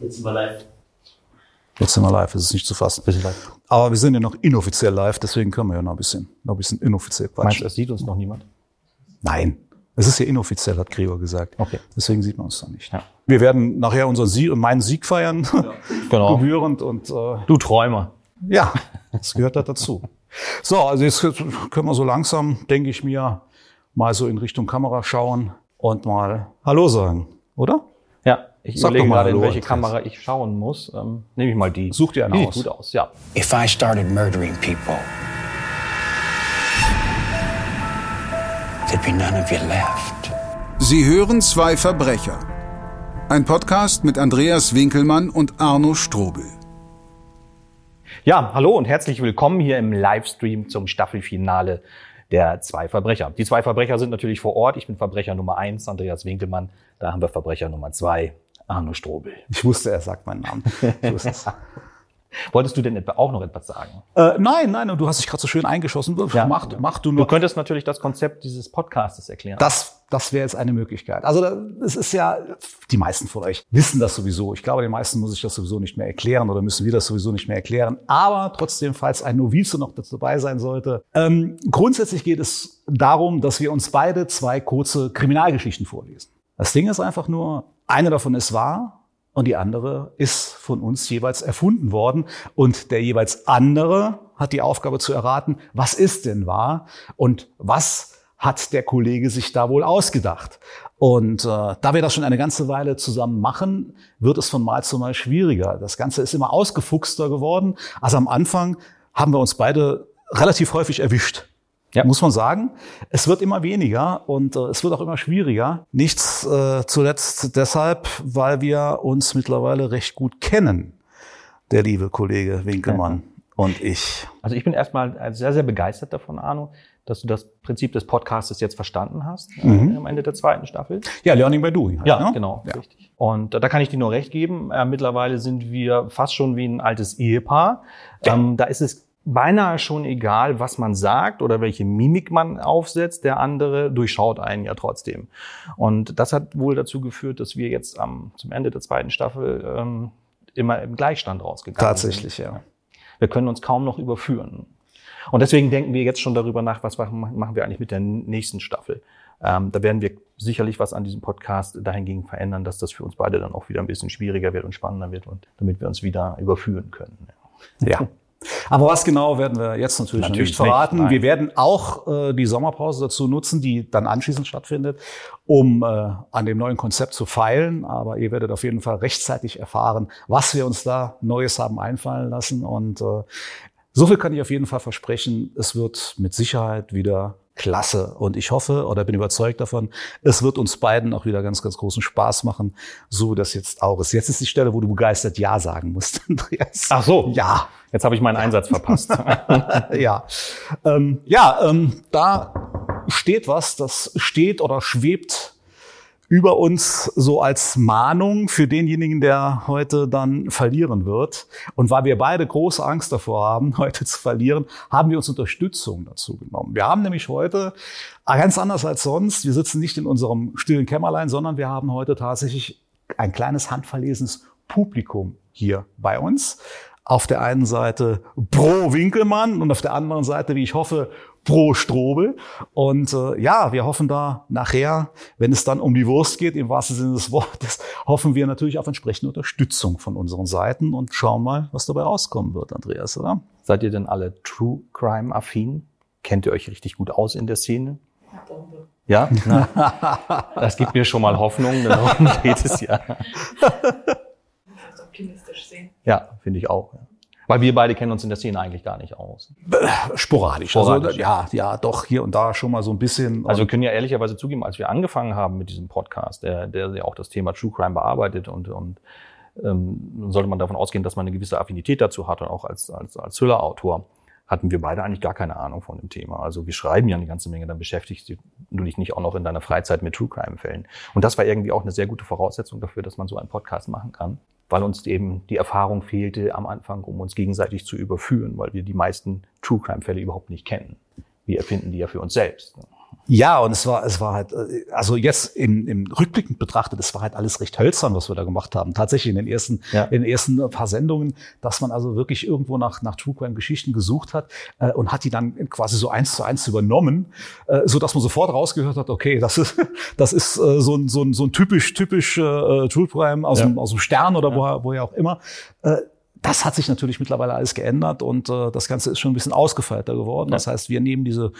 Jetzt sind wir live. Jetzt sind wir live, es ist nicht zu fassen. Aber wir sind ja noch inoffiziell live, deswegen können wir ja noch ein bisschen, noch ein bisschen inoffiziell Meinst quatschen. du, es sieht uns noch niemand? Nein, es ist ja inoffiziell, hat Gregor gesagt. Okay. Deswegen sieht man uns noch nicht. Ja. Wir werden nachher unseren Sieg und meinen Sieg feiern, Genau. gebührend und äh, Du Träumer. ja, das gehört da dazu. So, also jetzt können wir so langsam, denke ich mir, mal so in Richtung Kamera schauen und mal Hallo sagen, oder? Ich Sag überlege gerade, in welche. Kamera ich schauen muss. Ähm, nehme ich mal die. Such dir eine die aus. Sieht gut aus, ja. If I started murdering people, there'd be none of you left. Sie hören zwei Verbrecher. Ein Podcast mit Andreas Winkelmann und Arno Strobel. Ja, hallo und herzlich willkommen hier im Livestream zum Staffelfinale der zwei Verbrecher. Die zwei Verbrecher sind natürlich vor Ort. Ich bin Verbrecher Nummer eins, Andreas Winkelmann. Da haben wir Verbrecher Nummer zwei, Arno Strobel. Ich wusste, er sagt meinen Namen. Ich wusste es. Wolltest du denn etwa auch noch etwas sagen? äh, nein, nein, und du hast dich gerade so schön eingeschossen. Mach, mach du Du nur. könntest natürlich das Konzept dieses Podcastes erklären. Das, das wäre jetzt eine Möglichkeit. Also es ist ja, die meisten von euch wissen das sowieso. Ich glaube, den meisten muss ich das sowieso nicht mehr erklären oder müssen wir das sowieso nicht mehr erklären. Aber trotzdem, falls ein Novize noch dabei sein sollte, ähm, grundsätzlich geht es darum, dass wir uns beide zwei kurze Kriminalgeschichten vorlesen. Das Ding ist einfach nur, eine davon ist wahr und die andere ist von uns jeweils erfunden worden. Und der jeweils andere hat die Aufgabe zu erraten, was ist denn wahr und was hat der Kollege sich da wohl ausgedacht. Und äh, da wir das schon eine ganze Weile zusammen machen, wird es von Mal zu Mal schwieriger. Das Ganze ist immer ausgefuchster geworden. Also am Anfang haben wir uns beide relativ häufig erwischt. Ja. Muss man sagen. Es wird immer weniger und äh, es wird auch immer schwieriger. Nichts äh, zuletzt deshalb, weil wir uns mittlerweile recht gut kennen, der liebe Kollege Winkelmann und ich. Also ich bin erstmal sehr, sehr begeistert davon, Arno, dass du das Prinzip des Podcastes jetzt verstanden hast äh, am Ende der zweiten Staffel. Ja, Learning by Doing. halt, Ja, ne? genau, Ja. richtig. Und äh, da kann ich dir nur recht geben. Äh, mittlerweile sind wir fast schon wie ein altes Ehepaar. Ähm, da ist es beinahe schon egal, was man sagt oder welche Mimik man aufsetzt. Der andere durchschaut einen ja trotzdem. Und das hat wohl dazu geführt, dass wir jetzt am, zum Ende der zweiten Staffel ähm, immer im Gleichstand rausgegangen Tatsächlich, sind. ja. Wir können uns kaum noch überführen. Und deswegen denken wir jetzt schon darüber nach, was machen machen wir eigentlich mit der nächsten Staffel. Ähm, da werden wir sicherlich was an diesem Podcast dahingegen verändern, dass das für uns beide dann auch wieder ein bisschen schwieriger wird und spannender wird und damit wir uns wieder überführen können. Ja. Aber was genau werden wir jetzt natürlich, Natürlich nicht verraten. nicht, wir werden auch äh, die Sommerpause dazu nutzen, die dann anschließend stattfindet, um äh, an dem neuen Konzept zu feilen. Aber ihr werdet auf jeden Fall rechtzeitig erfahren, was wir uns da Neues haben einfallen lassen. Und äh, so viel kann ich auf jeden Fall versprechen. Es wird mit Sicherheit wieder klasse. Und ich hoffe oder bin überzeugt davon, es wird uns beiden auch wieder ganz, ganz großen Spaß machen, so wie das jetzt auch ist. Jetzt ist die Stelle, wo du begeistert Ja sagen musst, Andreas. Ach so. Ja. Jetzt habe ich meinen Einsatz verpasst. ja, ähm, ja, ähm, da steht was, das steht oder schwebt über uns so als Mahnung für denjenigen, der heute dann verlieren wird. Und weil wir beide große Angst davor haben, heute zu verlieren, haben wir uns Unterstützung dazu genommen. Wir haben nämlich heute, ah, ganz anders als sonst, wir sitzen nicht in unserem stillen Kämmerlein, sondern wir haben heute tatsächlich ein kleines handverlesenes Publikum hier bei uns. Auf der einen Seite pro Winkelmann und auf der anderen Seite, wie ich hoffe, pro Strobel. Und äh, ja, wir hoffen da nachher, wenn es dann um die Wurst geht, im wahrsten Sinne des Wortes, hoffen wir natürlich auf entsprechende Unterstützung von unseren Seiten und schauen mal, was dabei rauskommen wird, Andreas, oder? Seid ihr denn alle True Crime affin? Kennt ihr euch richtig gut aus in der Szene? Ja, Na, das gibt mir schon mal Hoffnung. Darum geht es ja. Optimistisch sehen. Ja, finde ich auch. Ja. Weil wir beide kennen uns in der Szene eigentlich gar nicht aus. Sporadisch. Sporadisch, also, ja, ja, doch hier und da schon mal so ein bisschen. Also wir können ja ehrlicherweise zugeben, als wir angefangen haben mit diesem Podcast, der, der ja auch das Thema True Crime bearbeitet und, und ähm, sollte man davon ausgehen, dass man eine gewisse Affinität dazu hat und auch als, als, als Thriller-Autor hatten wir beide eigentlich gar keine Ahnung von dem Thema. Also wir schreiben ja eine ganze Menge, dann beschäftigst du dich nicht auch noch in deiner Freizeit mit True Crime-Fällen. Und das war irgendwie auch eine sehr gute Voraussetzung dafür, dass man so einen Podcast machen kann, weil uns eben die Erfahrung fehlte am Anfang, um uns gegenseitig zu überführen, weil wir die meisten True Crime-Fälle überhaupt nicht kennen. Wir erfinden die ja für uns selbst. Ja, und es war, es war halt, äh, also jetzt im, im Rückblickend betrachtet, es war halt alles recht hölzern, was wir da gemacht haben. Tatsächlich in den ersten, Ja. in den ersten paar Sendungen, dass man also wirklich irgendwo nach, nach True Crime Geschichten gesucht hat äh, und hat die dann quasi so eins zu eins übernommen, äh, so dass man sofort rausgehört hat, okay, das ist, das ist äh, so ein, so ein, so ein typisch, typisch äh, True Crime aus, Ja. dem, aus dem Stern oder woher, woher auch immer. Äh, das hat sich natürlich mittlerweile alles geändert und äh, das Ganze ist schon ein bisschen ausgefeilter geworden. Das heißt, wir nehmen diese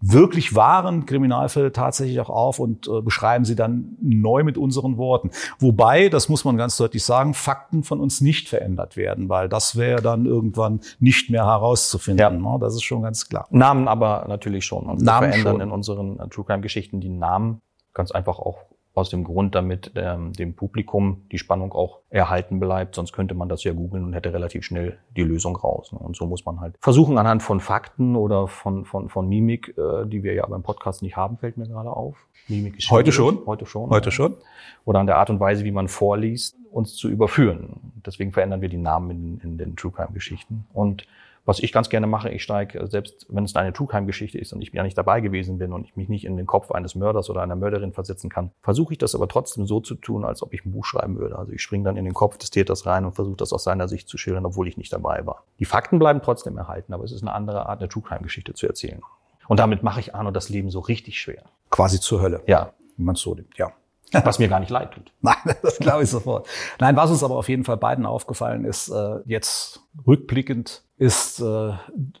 wirklich wahren Kriminalfälle tatsächlich auch auf und äh, beschreiben sie dann neu mit unseren Worten. Wobei, das muss man ganz deutlich sagen, Fakten von uns nicht verändert werden, weil das wäre dann irgendwann nicht mehr herauszufinden. Ja. Ne? Das ist schon ganz klar. Namen aber natürlich schon. Und wir Namen verändern schon. in unseren äh, True Crime Geschichten die Namen ganz einfach auch aus dem Grund, damit ähm, dem Publikum die Spannung auch erhalten bleibt. Sonst könnte man das ja googeln und hätte relativ schnell die Lösung raus. Ne? Und so muss man halt versuchen, anhand von Fakten oder von, von, von Mimik, äh, die wir ja beim Podcast nicht haben, fällt mir gerade auf. Mimik ist Heute schwierig. schon. Heute schon. Heute ja. schon. Oder an der Art und Weise, wie man vorliest, uns zu überführen. Deswegen verändern wir die Namen in, in den True Crime Geschichten. Und was ich ganz gerne mache, ich steige, äh, selbst wenn es eine True Crime Geschichte ist und ich ja nicht dabei gewesen bin und ich mich nicht in den Kopf eines Mörders oder einer Mörderin versetzen kann, versuche ich das aber trotzdem so zu tun, als ob ich ein Buch schreiben würde. Also ich springe dann in den Kopf des Täters rein und versuche das aus seiner Sicht zu schildern, obwohl ich nicht dabei war. Die Fakten bleiben trotzdem erhalten, aber es ist eine andere Art, eine True Crime Geschichte zu erzählen. Und damit mache ich Arno das Leben so richtig schwer. Quasi zur Hölle, Ja, wenn man es so nimmt. Ja. was mir gar nicht leid tut. Nein, das glaube ich sofort. Nein, was uns aber auf jeden Fall beiden aufgefallen ist, äh, jetzt rückblickend ist, äh,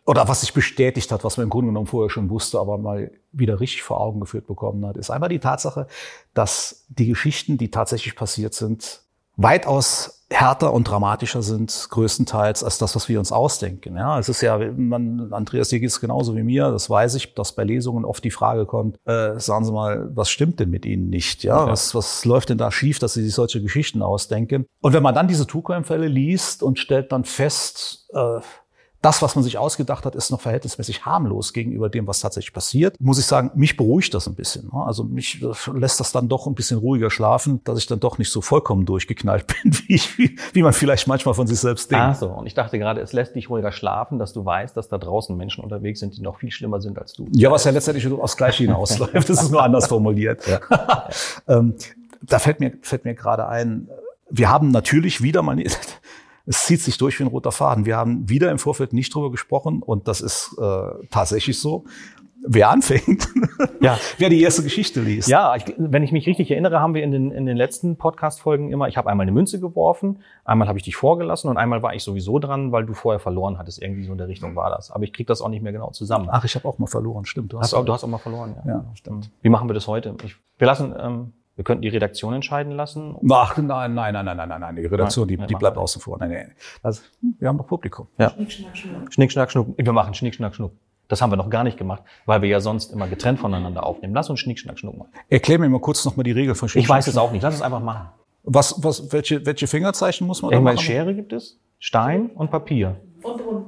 oder was sich bestätigt hat, was man im Grunde genommen vorher schon wusste, aber mal wieder richtig vor Augen geführt bekommen hat, ist einmal die Tatsache, dass die Geschichten, die tatsächlich passiert sind, weitaus härter und dramatischer sind, größtenteils, als das, was wir uns ausdenken. Ja, es ist ja, man, Andreas, dir geht es genauso wie mir, das weiß ich, dass bei Lesungen oft die Frage kommt, äh, sagen Sie mal, was stimmt denn mit Ihnen nicht? Ja, Ja. Was, was läuft denn da schief, dass Sie sich solche Geschichten ausdenken? Und wenn man dann diese True Crime-Fälle liest und stellt dann fest, äh, das, was man sich ausgedacht hat, ist noch verhältnismäßig harmlos gegenüber dem, was tatsächlich passiert. Muss ich sagen, mich beruhigt das ein bisschen. ne? Also mich äh, lässt das dann doch ein bisschen ruhiger schlafen, dass ich dann doch nicht so vollkommen durchgeknallt bin, wie, ich, wie, wie man vielleicht manchmal von sich selbst denkt. Ach so, und ich dachte gerade, es lässt dich ruhiger schlafen, dass du weißt, dass da draußen Menschen unterwegs sind, die noch viel schlimmer sind als du. Ja, was ja letztendlich aufs Gleiche hinausläuft. Das ist nur anders formuliert. ähm, da fällt mir, fällt mir gerade ein, wir haben natürlich wieder mal, es zieht sich durch wie ein roter Faden. Wir haben wieder im Vorfeld nicht drüber gesprochen und das ist äh, tatsächlich so. Wer anfängt, Ja. wer die erste Geschichte liest. Ja, ich, wenn ich mich richtig erinnere, haben wir in den, in den letzten Podcast-Folgen immer, ich habe einmal eine Münze geworfen, einmal habe ich dich vorgelassen und einmal war ich sowieso dran, weil du vorher verloren hattest. Irgendwie so in der Richtung war das. Aber ich krieg das auch nicht mehr genau zusammen. Ach, ich habe auch mal verloren, stimmt. Du hast auch, du hast auch mal verloren, ja. Ja, stimmt. Wie machen wir das heute? Ich, wir lassen, ähm, wir könnten die Redaktion entscheiden lassen. Ach, nein, nein, nein, nein, nein, nein, nein. Die Redaktion, die, Nein, die machen bleibt außen vor. Nein, nein. Also, wir haben doch Publikum. Schnick, schnack, schnuck. Schnick, schnack, schnuck. Wir machen Schnick, schnack, schnuck. Das haben wir noch gar nicht gemacht, weil wir ja sonst immer getrennt voneinander aufnehmen. Lass uns Schnick, schnack, schnuck machen. Erklär mir mal kurz nochmal die Regel von Ich weiß es auch nicht. Lass es einfach machen. Was, was, welche, welche Fingerzeichen muss man da Irgendwann machen? Schere gibt es, Stein und Papier. Und Brunnen.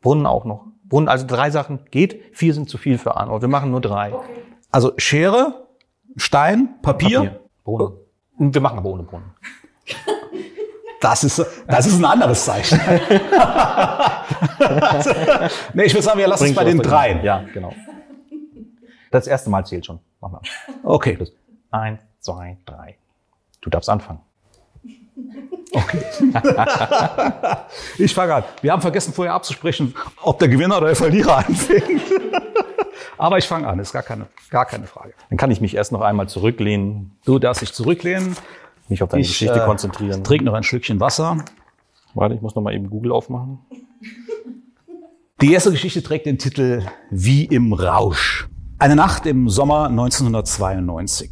Brunnen auch noch. Brunnen, also drei Sachen geht. Vier sind zu viel für Arno. Wir machen nur drei. Okay. Also Schere, Stein, Papier. Brunnen. Wir machen aber ohne Brunnen. Das ist, das ist ein anderes Zeichen. nee, ich würde sagen, wir lassen es Bringst bei den dreien. Ja, genau. Das erste Mal zählt schon. Mach mal. Okay. Eins, zwei, drei. Du darfst anfangen. Ich fange an. Wir haben vergessen vorher abzusprechen, ob der Gewinner oder der Verlierer anfängt. Aber ich fange an, ist gar keine, gar keine Frage. Dann kann ich mich erst noch einmal zurücklehnen, Du darfst dich zurücklehnen. mich auf deine Ich, Geschichte äh, konzentrieren. Trink noch ein Stückchen Wasser. Warte, ich muss noch mal eben Google aufmachen. Die erste Geschichte trägt den Titel Wie im Rausch. Eine Nacht im Sommer 1992.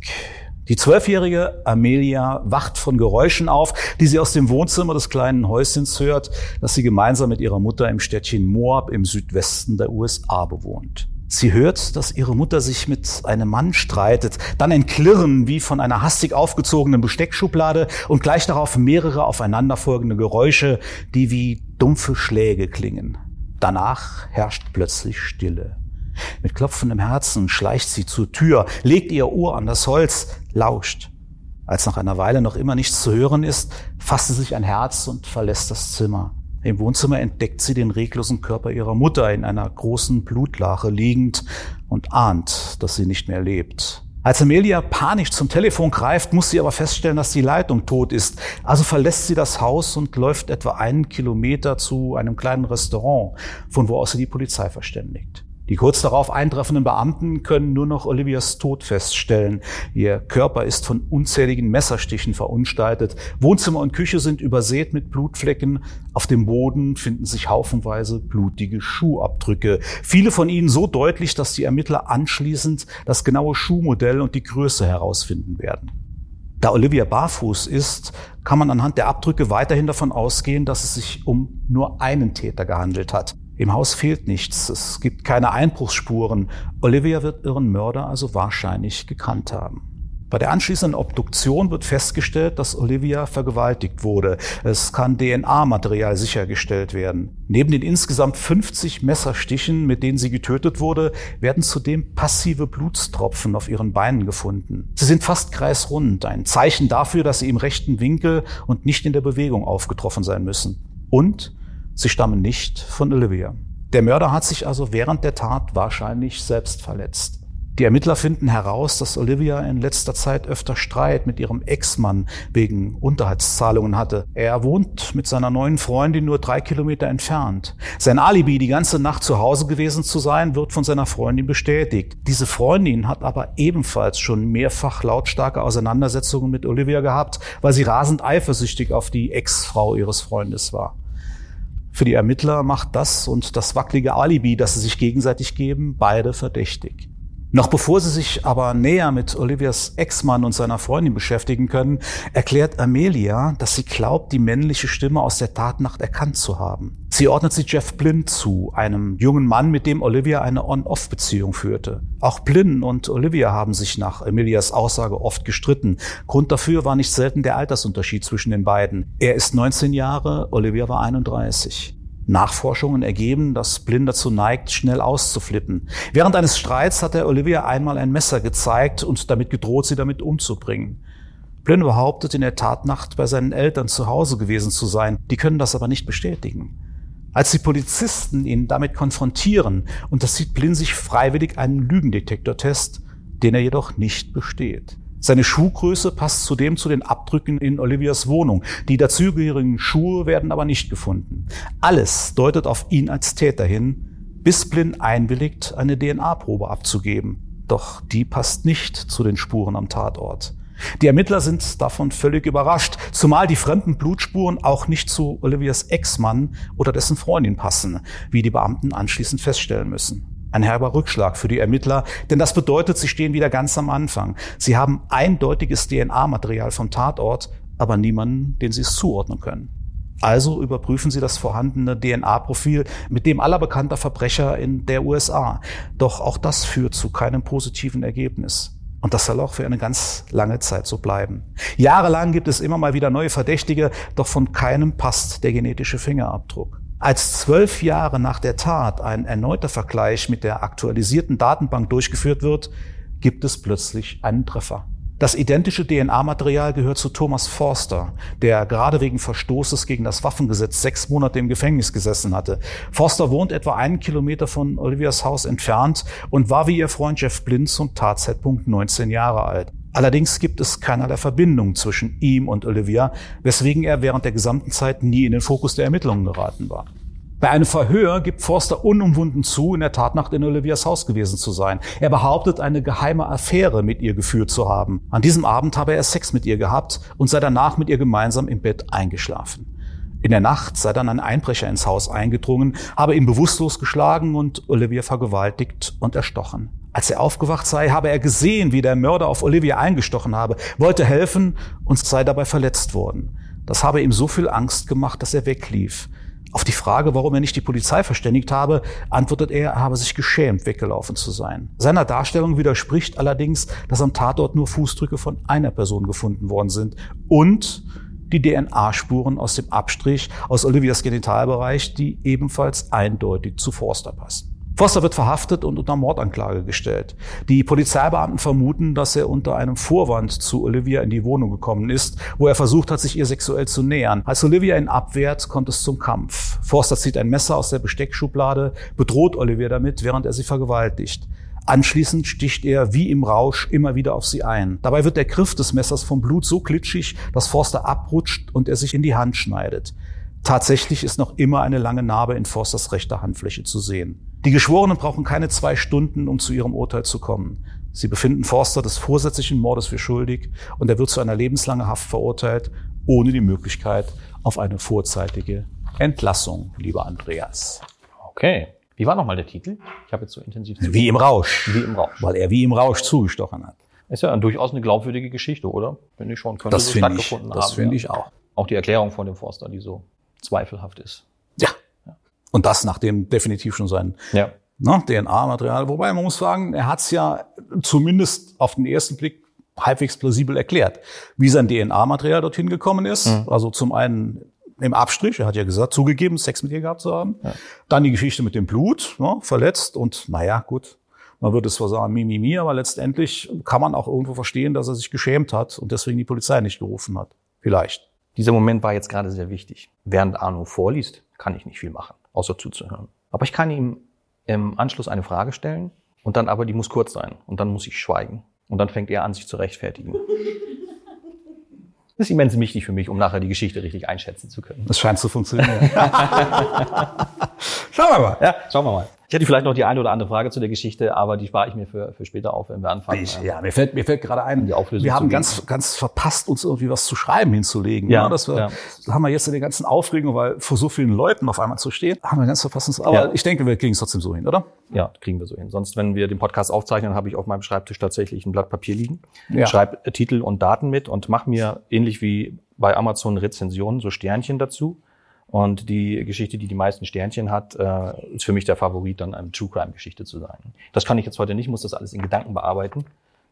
Die zwölfjährige Amelia wacht von Geräuschen auf, die sie aus dem Wohnzimmer des kleinen Häuschens hört, das sie gemeinsam mit ihrer Mutter im Städtchen Moab im Südwesten der USA bewohnt. Sie hört, dass ihre Mutter sich mit einem Mann streitet, dann ein Klirren wie von einer hastig aufgezogenen Besteckschublade und gleich darauf mehrere aufeinanderfolgende Geräusche, die wie dumpfe Schläge klingen. Danach herrscht plötzlich Stille. Mit klopfendem Herzen schleicht sie zur Tür, legt ihr Ohr an das Holz, lauscht. Als nach einer Weile noch immer nichts zu hören ist, fasst sie sich ein Herz und verlässt das Zimmer. Im Wohnzimmer entdeckt sie den reglosen Körper ihrer Mutter in einer großen Blutlache liegend und ahnt, dass sie nicht mehr lebt. Als Amelia panisch zum Telefon greift, muss sie aber feststellen, dass die Leitung tot ist. Also verlässt sie das Haus und läuft etwa einen Kilometer zu einem kleinen Restaurant, von wo aus sie die Polizei verständigt. Die kurz darauf eintreffenden Beamten können nur noch Olivias Tod feststellen. Ihr Körper ist von unzähligen Messerstichen verunstaltet. Wohnzimmer und Küche sind übersät mit Blutflecken. Auf dem Boden finden sich haufenweise blutige Schuhabdrücke. Viele von ihnen so deutlich, dass die Ermittler anschließend das genaue Schuhmodell und die Größe herausfinden werden. Da Olivia barfuß ist, kann man anhand der Abdrücke weiterhin davon ausgehen, dass es sich um nur einen Täter gehandelt hat. Im Haus fehlt nichts, es gibt keine Einbruchsspuren. Olivia wird ihren Mörder also wahrscheinlich gekannt haben. Bei der anschließenden Obduktion wird festgestellt, dass Olivia vergewaltigt wurde. Es kann DNA-Material sichergestellt werden. Neben den insgesamt 50 Messerstichen, mit denen sie getötet wurde, werden zudem passive Blutstropfen auf ihren Beinen gefunden. Sie sind fast kreisrund, ein Zeichen dafür, dass sie im rechten Winkel und nicht in der Bewegung aufgetroffen sein müssen. Und Sie stammen nicht von Olivia. Der Mörder hat sich also während der Tat wahrscheinlich selbst verletzt. Die Ermittler finden heraus, dass Olivia in letzter Zeit öfter Streit mit ihrem Ex-Mann wegen Unterhaltszahlungen hatte. Er wohnt mit seiner neuen Freundin nur drei Kilometer entfernt. Sein Alibi, die ganze Nacht zu Hause gewesen zu sein, wird von seiner Freundin bestätigt. Diese Freundin hat aber ebenfalls schon mehrfach lautstarke Auseinandersetzungen mit Olivia gehabt, weil sie rasend eifersüchtig auf die Ex-Frau ihres Freundes war. Für die Ermittler macht das und das wackelige Alibi, das sie sich gegenseitig geben, beide verdächtig. Noch bevor sie sich aber näher mit Olivias Ex-Mann und seiner Freundin beschäftigen können, erklärt Amelia, dass sie glaubt, die männliche Stimme aus der Tatnacht erkannt zu haben. Sie ordnet sie Jeff Blinn zu, einem jungen Mann, mit dem Olivia eine On-Off-Beziehung führte. Auch Blinn und Olivia haben sich nach Amelias Aussage oft gestritten. Grund dafür war nicht selten der Altersunterschied zwischen den beiden. Er ist 19 Jahre, Olivia war 31. Nachforschungen ergeben, dass Blin dazu neigt, schnell auszuflippen. Während eines Streits hat er Olivia einmal ein Messer gezeigt und damit gedroht, sie damit umzubringen. Blin behauptet, in der Tatnacht bei seinen Eltern zu Hause gewesen zu sein. Die können das aber nicht bestätigen. Als die Polizisten ihn damit konfrontieren, unterzieht Blin sich freiwillig einen Lügendetektortest, den er jedoch nicht besteht. Seine Schuhgröße passt zudem zu den Abdrücken in Olivias Wohnung. Die dazugehörigen Schuhe werden aber nicht gefunden. Alles deutet auf ihn als Täter hin, bis Blin einwilligt, eine DNA-Probe abzugeben. Doch die passt nicht zu den Spuren am Tatort. Die Ermittler sind davon völlig überrascht, zumal die fremden Blutspuren auch nicht zu Olivias Ex-Mann oder dessen Freundin passen, wie die Beamten anschließend feststellen müssen. Ein herber Rückschlag für die Ermittler, denn das bedeutet, sie stehen wieder ganz am Anfang. Sie haben eindeutiges DNA-Material vom Tatort, aber niemanden, den sie es zuordnen können. Also überprüfen Sie das vorhandene DNA-Profil mit dem aller bekannter Verbrecher in der USA. Doch auch das führt zu keinem positiven Ergebnis. Und das soll auch für eine ganz lange Zeit so bleiben. Jahrelang gibt es immer mal wieder neue Verdächtige, doch von keinem passt der genetische Fingerabdruck. Als zwölf Jahre nach der Tat ein erneuter Vergleich mit der aktualisierten Datenbank durchgeführt wird, gibt es plötzlich einen Treffer. Das identische DNA-Material gehört zu Thomas Forster, der gerade wegen Verstoßes gegen das Waffengesetz sechs Monate im Gefängnis gesessen hatte. Forster wohnt etwa einen Kilometer von Olivias Haus entfernt und war wie ihr Freund Jeff Blind zum Tatzeitpunkt 19 Jahre alt. Allerdings gibt es keinerlei Verbindung zwischen ihm und Olivia, weswegen er während der gesamten Zeit nie in den Fokus der Ermittlungen geraten war. Bei einem Verhör gibt Forster unumwunden zu, in der Tatnacht in Olivias Haus gewesen zu sein. Er behauptet, eine geheime Affäre mit ihr geführt zu haben. An diesem Abend habe er Sex mit ihr gehabt und sei danach mit ihr gemeinsam im Bett eingeschlafen. In der Nacht sei dann ein Einbrecher ins Haus eingedrungen, habe ihn bewusstlos geschlagen und Olivia vergewaltigt und erstochen. Als er aufgewacht sei, habe er gesehen, wie der Mörder auf Olivia eingestochen habe, wollte helfen und sei dabei verletzt worden. Das habe ihm so viel Angst gemacht, dass er weglief. Auf die Frage, warum er nicht die Polizei verständigt habe, antwortet er, er habe sich geschämt, weggelaufen zu sein. Seiner Darstellung widerspricht allerdings, dass am Tatort nur Fußdrücke von einer Person gefunden worden sind und die DNA-Spuren aus dem Abstrich aus Olivias Genitalbereich, die ebenfalls eindeutig zu Forster passen. Foster wird verhaftet und unter Mordanklage gestellt. Die Polizeibeamten vermuten, dass er unter einem Vorwand zu Olivia in die Wohnung gekommen ist, wo er versucht hat, sich ihr sexuell zu nähern. Als Olivia ihn abwehrt, kommt es zum Kampf. Forster zieht ein Messer aus der Besteckschublade, bedroht Olivier damit, während er sie vergewaltigt. Anschließend sticht er wie im Rausch immer wieder auf sie ein. Dabei wird der Griff des Messers vom Blut so glitschig, dass Forster abrutscht und er sich in die Hand schneidet. Tatsächlich ist noch immer eine lange Narbe in Forsters rechter Handfläche zu sehen. Die Geschworenen brauchen keine zwei Stunden, um zu ihrem Urteil zu kommen. Sie befinden Forster des vorsätzlichen Mordes für schuldig und er wird zu einer lebenslangen Haft verurteilt, ohne die Möglichkeit auf eine vorzeitige Entlassung, lieber Andreas. Okay. Wie war nochmal der Titel? Ich habe jetzt so intensiv Wie im Rausch. Wie im Rausch. Weil er wie im Rausch zugestochen hat. Ist ja durchaus eine glaubwürdige Geschichte, oder? Finde ich schon. Könnte Das so finde ich, das finde ja. ich auch. Auch die Erklärung von dem Forster, die so zweifelhaft ist. Ja. Und das nachdem definitiv schon sein Ja. ne, DNA-Material. Wobei man muss sagen, er hat es ja zumindest auf den ersten Blick halbwegs plausibel erklärt, wie sein DNA-Material dorthin gekommen ist. Also zum einen im Abstrich, er hat ja gesagt, zugegeben, Sex mit ihr gehabt zu haben. Dann die Geschichte mit dem Blut, ne, verletzt und naja, gut. Man würde es zwar sagen, Mimimi, mi, mi, aber letztendlich kann man auch irgendwo verstehen, dass er sich geschämt hat und deswegen die Polizei nicht gerufen hat. Vielleicht. Dieser Moment war jetzt gerade sehr wichtig. Während Arno vorliest, kann ich nicht viel machen, außer zuzuhören. Aber ich kann ihm im Anschluss eine Frage stellen und dann aber, die muss kurz sein. Und dann muss ich schweigen. Und dann fängt er an, sich zu rechtfertigen. Das ist immens wichtig für mich, um nachher die Geschichte richtig einschätzen zu können. Es scheint zu funktionieren. Schauen wir mal. Ja, schauen wir mal. Ich hätte vielleicht noch die eine oder andere Frage zu der Geschichte, aber die spare ich mir für, für später auf, wenn wir anfangen. Ich, ja, mir fällt, mir fällt gerade ein, Die Auflösung wir haben ganz, ganz verpasst, uns irgendwie was zu schreiben hinzulegen. Ja, ne? das, wir, ja. haben wir jetzt in der ganzen Aufregung, weil vor so vielen Leuten auf einmal zu stehen, haben wir ganz verpasst. Uns, aber Ja. ich denke, wir kriegen es trotzdem so hin, oder? Ja, kriegen wir so hin. Sonst, wenn wir den Podcast aufzeichnen, habe ich auf meinem Schreibtisch tatsächlich ein Blatt Papier liegen, Ja. schreibe Titel und Daten mit und mache mir ähnlich wie bei Amazon Rezensionen so Sternchen dazu. Und die Geschichte, die die meisten Sternchen hat, äh, ist für mich der Favorit, dann eine True Crime Geschichte zu sein. Das kann ich jetzt heute nicht, muss das alles in Gedanken bearbeiten.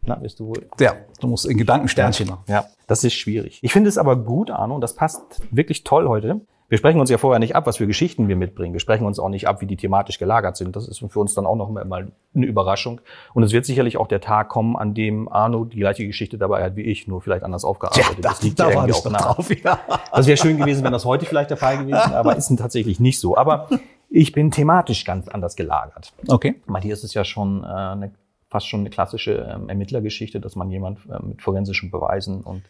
Na, wirst du wohl Ja, du musst in Gedanken Sternchen machen. ja, das ist schwierig. Ich finde es aber gut, Arno, und das passt wirklich toll heute. Wir sprechen uns ja vorher nicht ab, was für Geschichten wir mitbringen. Wir sprechen uns auch nicht ab, wie die thematisch gelagert sind. Das ist für uns dann auch noch mal eine Überraschung. Und es wird sicherlich auch der Tag kommen, an dem Arno die gleiche Geschichte dabei hat wie ich, nur vielleicht anders aufgearbeitet. das liegt ja da war irgendwie auch nah. drauf. Ja. Das wäre schön gewesen, wenn das heute vielleicht der Fall gewesen wäre, aber ist tatsächlich nicht so. Aber ich bin thematisch ganz anders gelagert. Okay. Mal hier ist es ja schon äh, eine, fast schon eine klassische ähm, Ermittlergeschichte, dass man jemand äh, mit forensischen Beweisen und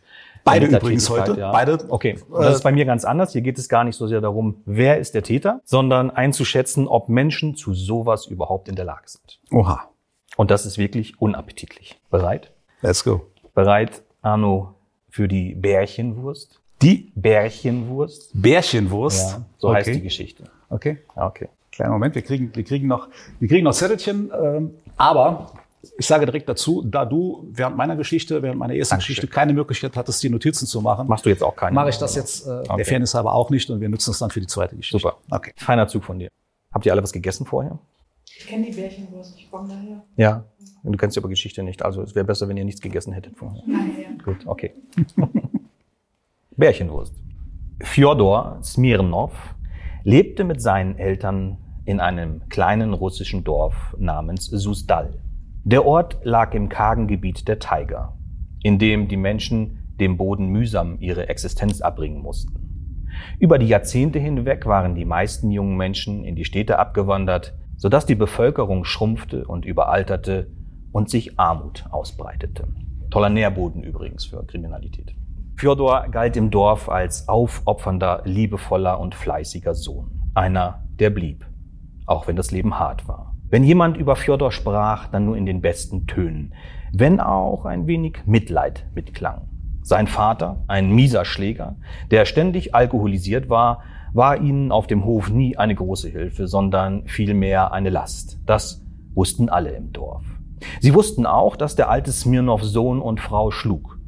Beide übrigens heute. Beide. Okay. Und das ist bei mir ganz anders. Hier geht es gar nicht so sehr darum, wer ist der Täter, sondern einzuschätzen, ob Menschen zu sowas überhaupt in der Lage sind. Oha. Und das ist wirklich unappetitlich. Bereit? Let's go. Bereit, Arno, für die Bärchenwurst? Die Bärchenwurst? Bärchenwurst. so okay. heißt die Geschichte. Okay. Okay. Kleinen Moment, wir kriegen, wir kriegen noch, wir kriegen noch Zettelchen. Ähm, aber ich sage direkt dazu, da du während meiner Geschichte, während meiner ersten Dankeschön. Geschichte keine Möglichkeit hattest, die Notizen zu machen, Machst du jetzt auch keine? mache ich das jetzt äh, Okay. der Fairness halber auch nicht und wir nutzen es dann für die zweite Geschichte. Super. Okay. Feiner Zug von dir. Habt ihr alle was gegessen vorher? Ich kenne die Bärchenwurst, ich komme daher. Ja. Du kennst aber Geschichte nicht. Also es wäre besser, wenn ihr nichts gegessen hättet vorher. Daher. Gut, okay. Bärchenwurst. Fjodor Smirnov lebte mit seinen Eltern in einem kleinen russischen Dorf namens Susdal. Der Ort lag im kargen Gebiet der Taiga, in dem die Menschen dem Boden mühsam ihre Existenz abbringen mussten. Über die Jahrzehnte hinweg waren die meisten jungen Menschen in die Städte abgewandert, sodass die Bevölkerung schrumpfte und überalterte und sich Armut ausbreitete. Toller Nährboden übrigens für Kriminalität. Fjodor galt im Dorf als aufopfernder, liebevoller und fleißiger Sohn. Einer, der blieb, auch wenn das Leben hart war. Wenn jemand über Fjodor sprach, dann nur in den besten Tönen, wenn auch ein wenig Mitleid mitklang. Sein Vater, ein mieser Schläger, der ständig alkoholisiert war, war ihnen auf dem Hof nie eine große Hilfe, sondern vielmehr eine Last. Das wussten alle im Dorf. Sie wussten auch, dass der alte Smirnov Sohn und Frau schlug.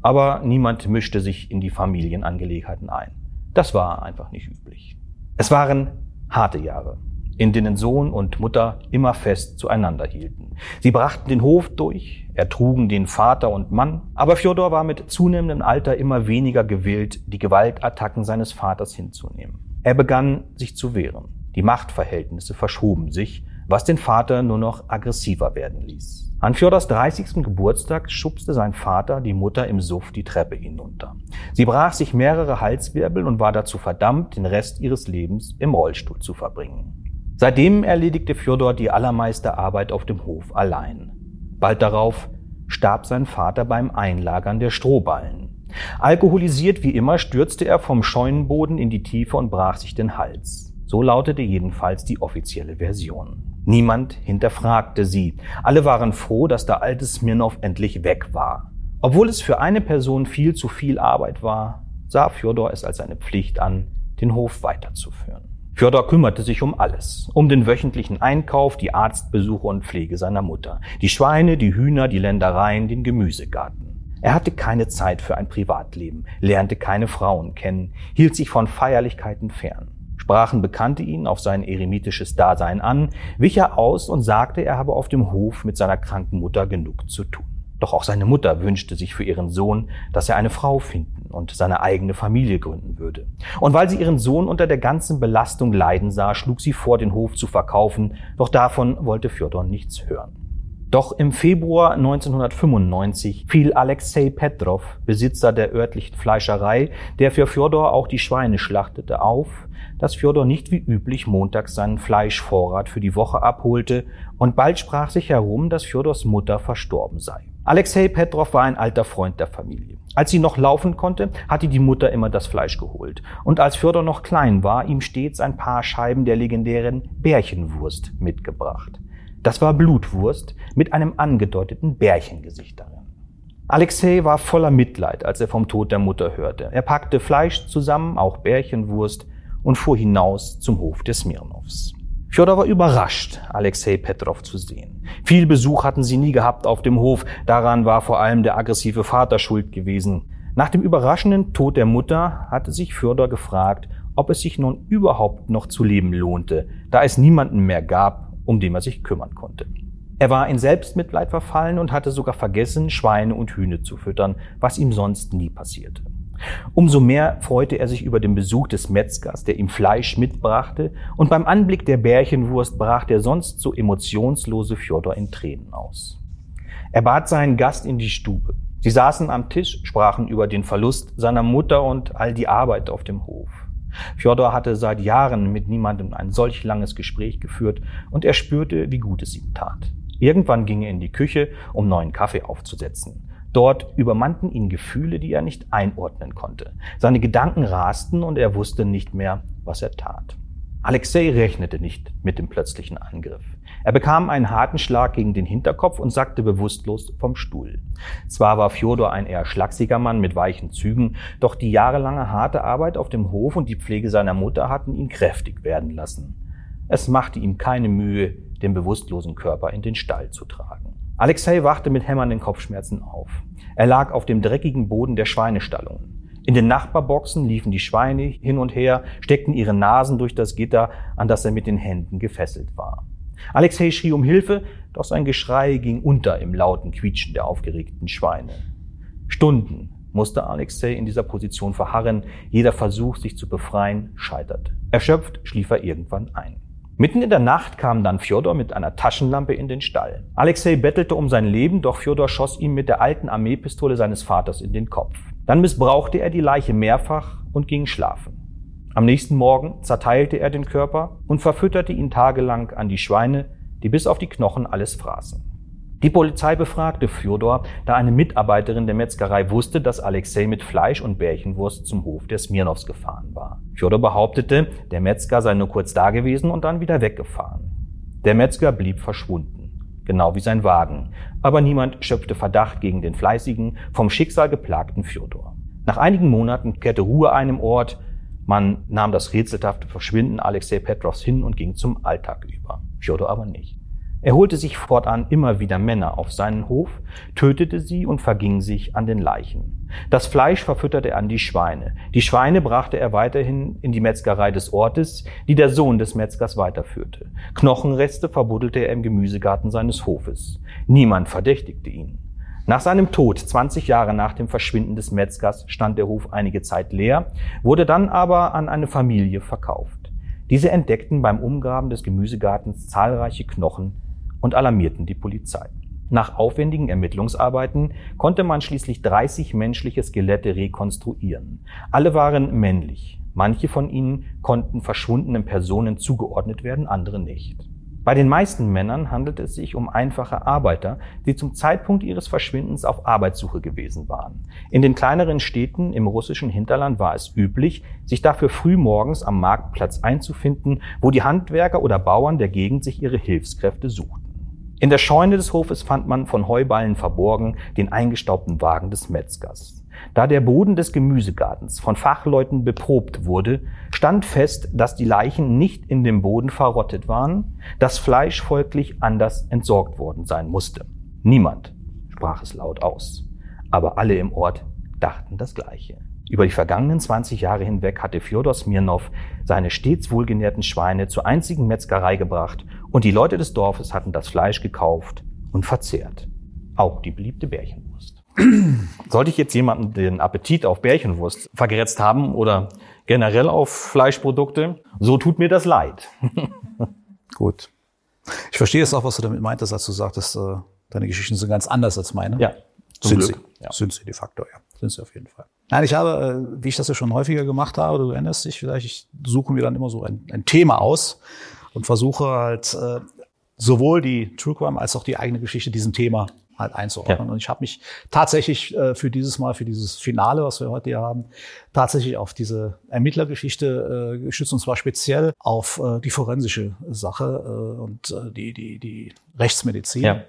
Aber niemand mischte sich in die Familienangelegenheiten ein. Das war einfach nicht üblich. Es waren harte Jahre, in denen Sohn und Mutter immer fest zueinander hielten. Sie brachten den Hof durch, ertrugen den Vater und Mann, aber Fjodor war mit zunehmendem Alter immer weniger gewillt, die Gewaltattacken seines Vaters hinzunehmen. Er begann sich zu wehren. Die Machtverhältnisse verschoben sich, was den Vater nur noch aggressiver werden ließ. An Fjodors 30. Geburtstag schubste sein Vater die Mutter im Suff die Treppe hinunter. Sie brach sich mehrere Halswirbel und war dazu verdammt, den Rest ihres Lebens im Rollstuhl zu verbringen. Seitdem erledigte Fjodor die allermeiste Arbeit auf dem Hof allein. Bald darauf starb sein Vater beim Einlagern der Strohballen. Alkoholisiert wie immer stürzte er vom Scheunenboden in die Tiefe und brach sich den Hals. So lautete jedenfalls die offizielle Version. Niemand hinterfragte sie. Alle waren froh, dass der alte Smirnov endlich weg war. Obwohl es für eine Person viel zu viel Arbeit war, sah Fjodor es als seine Pflicht an, den Hof weiterzuführen. Fjodor kümmerte sich um alles. Um den wöchentlichen Einkauf, die Arztbesuche und Pflege seiner Mutter. Die Schweine, die Hühner, die Ländereien, den Gemüsegarten. Er hatte keine Zeit für ein Privatleben, lernte keine Frauen kennen, hielt sich von Feierlichkeiten fern. Sprachen bekannte ihn auf sein eremitisches Dasein an, wich er aus und sagte, er habe auf dem Hof mit seiner kranken Mutter genug zu tun. Doch auch seine Mutter wünschte sich für ihren Sohn, dass er eine Frau finden und seine eigene Familie gründen würde. Und weil sie ihren Sohn unter der ganzen Belastung leiden sah, schlug sie vor, den Hof zu verkaufen, doch davon wollte Fjodor nichts hören. Doch im Februar 1995 fiel Alexei Petrov, Besitzer der örtlichen Fleischerei, der für Fjodor auch die Schweine schlachtete, auf, dass Fjodor nicht wie üblich montags seinen Fleischvorrat für die Woche abholte und bald sprach sich herum, dass Fjodors Mutter verstorben sei. Alexei Petrov war ein alter Freund der Familie. Als sie noch laufen konnte, hatte die Mutter immer das Fleisch geholt. Und als Fjodor noch klein war, ihm stets ein paar Scheiben der legendären Bärchenwurst mitgebracht. Das war Blutwurst mit einem angedeuteten Bärchengesicht darin. Alexei war voller Mitleid, als er vom Tod der Mutter hörte. Er packte Fleisch zusammen, auch Bärchenwurst, und fuhr hinaus zum Hof des Smirnows. Fjodor war überrascht, Alexei Petrov zu sehen. Viel Besuch hatten sie nie gehabt auf dem Hof, daran war vor allem der aggressive Vater schuld gewesen. Nach dem überraschenden Tod der Mutter hatte sich Fjodor gefragt, ob es sich nun überhaupt noch zu leben lohnte, da es niemanden mehr gab, um den er sich kümmern konnte. Er war in Selbstmitleid verfallen und hatte sogar vergessen, Schweine und Hühner zu füttern, was ihm sonst nie passierte. Umso mehr freute er sich über den Besuch des Metzgers, der ihm Fleisch mitbrachte, und beim Anblick der Bärchenwurst brach der sonst so emotionslose Fjodor in Tränen aus. Er bat seinen Gast in die Stube. Sie saßen am Tisch, sprachen über den Verlust seiner Mutter und all die Arbeit auf dem Hof. Fjodor hatte seit Jahren mit niemandem ein solch langes Gespräch geführt und er spürte, wie gut es ihm tat. Irgendwann ging er in die Küche, um neuen Kaffee aufzusetzen. Dort übermannten ihn Gefühle, die er nicht einordnen konnte. Seine Gedanken rasten und er wusste nicht mehr, was er tat. Alexei rechnete nicht mit dem plötzlichen Angriff. Er bekam einen harten Schlag gegen den Hinterkopf und sackte bewusstlos vom Stuhl. Zwar war Fjodor ein eher schlachsiger Mann mit weichen Zügen, doch die jahrelange harte Arbeit auf dem Hof und die Pflege seiner Mutter hatten ihn kräftig werden lassen. Es machte ihm keine Mühe, den bewusstlosen Körper in den Stall zu tragen. Alexei wachte mit hämmernden Kopfschmerzen auf. Er lag auf dem dreckigen Boden der Schweinestallungen. In den Nachbarboxen liefen die Schweine hin und her, steckten ihre Nasen durch das Gitter, an das er mit den Händen gefesselt war. Alexei schrie um Hilfe, doch sein Geschrei ging unter im lauten Quietschen der aufgeregten Schweine. Stunden musste Alexei in dieser Position verharren, jeder Versuch, sich zu befreien, scheitert. Erschöpft schlief er irgendwann ein. Mitten in der Nacht kam dann Fjodor mit einer Taschenlampe in den Stall. Alexei bettelte um sein Leben, doch Fjodor schoss ihm mit der alten Armeepistole seines Vaters in den Kopf. Dann missbrauchte er die Leiche mehrfach und ging schlafen. Am nächsten Morgen zerteilte er den Körper und verfütterte ihn tagelang an die Schweine, die bis auf die Knochen alles fraßen. Die Polizei befragte Fjodor, da eine Mitarbeiterin der Metzgerei wusste, dass Alexei mit Fleisch und Bärchenwurst zum Hof der Smirnows gefahren war. Fjodor behauptete, der Metzger sei nur kurz da gewesen und dann wieder weggefahren. Der Metzger blieb verschwunden, genau wie sein Wagen, aber niemand schöpfte Verdacht gegen den fleißigen, vom Schicksal geplagten Fjodor. Nach einigen Monaten kehrte Ruhe einem Ort, man nahm das rätselhafte Verschwinden Alexei Petrovs hin und ging zum Alltag über. Fjodor aber nicht. Er holte sich fortan immer wieder Männer auf seinen Hof, tötete sie und verging sich an den Leichen. Das Fleisch verfütterte er an die Schweine. Die Schweine brachte er weiterhin in die Metzgerei des Ortes, die der Sohn des Metzgers weiterführte. Knochenreste verbuddelte er im Gemüsegarten seines Hofes. Niemand verdächtigte ihn. Nach seinem Tod, 20 Jahre nach dem Verschwinden des Metzgers, stand der Hof einige Zeit leer, wurde dann aber an eine Familie verkauft. Diese entdeckten beim Umgraben des Gemüsegartens zahlreiche Knochen und alarmierten die Polizei. Nach aufwendigen Ermittlungsarbeiten konnte man schließlich 30 menschliche Skelette rekonstruieren. Alle waren männlich. Manche von ihnen konnten verschwundenen Personen zugeordnet werden, andere nicht. Bei den meisten Männern handelt es sich um einfache Arbeiter, die zum Zeitpunkt ihres Verschwindens auf Arbeitssuche gewesen waren. In den kleineren Städten im russischen Hinterland war es üblich, sich dafür früh morgens am Marktplatz einzufinden, wo die Handwerker oder Bauern der Gegend sich ihre Hilfskräfte suchten. In der Scheune des Hofes fand man von Heuballen verborgen den eingestaubten Wagen des Metzgers. Da der Boden des Gemüsegartens von Fachleuten beprobt wurde, stand fest, dass die Leichen nicht in dem Boden verrottet waren, das Fleisch folglich anders entsorgt worden sein musste. Niemand sprach es laut aus, aber alle im Ort dachten das Gleiche. Über die vergangenen 20 Jahre hinweg hatte Fjodor Smirnov seine stets wohlgenährten Schweine zur einzigen Metzgerei gebracht und die Leute des Dorfes hatten das Fleisch gekauft und verzehrt. Auch die beliebte Bärchenwurst. Sollte ich jetzt jemanden den Appetit auf Bärchenwurst vergeretzt haben oder generell auf Fleischprodukte, so tut mir das leid. Gut. Ich verstehe jetzt auch, was du damit meintest, als du sagtest, äh, deine Geschichten sind ganz anders als meine. Ja, sind Glück. sie. Ja. Sind sie de facto, ja. Sind sie auf jeden Fall. Nein, ich habe, äh, wie ich das ja schon häufiger gemacht habe, du erinnerst dich vielleicht, ich suche mir dann immer so ein, ein Thema aus und versuche halt äh, sowohl die True Crime als auch die eigene Geschichte diesem Thema halt einzuordnen. Ja. Und ich habe mich tatsächlich äh, für dieses Mal, für dieses Finale, was wir heute hier haben, tatsächlich auf diese Ermittlergeschichte äh, gestützt und zwar speziell auf äh, die forensische Sache äh, und äh, die, die, die Rechtsmedizin. Ja.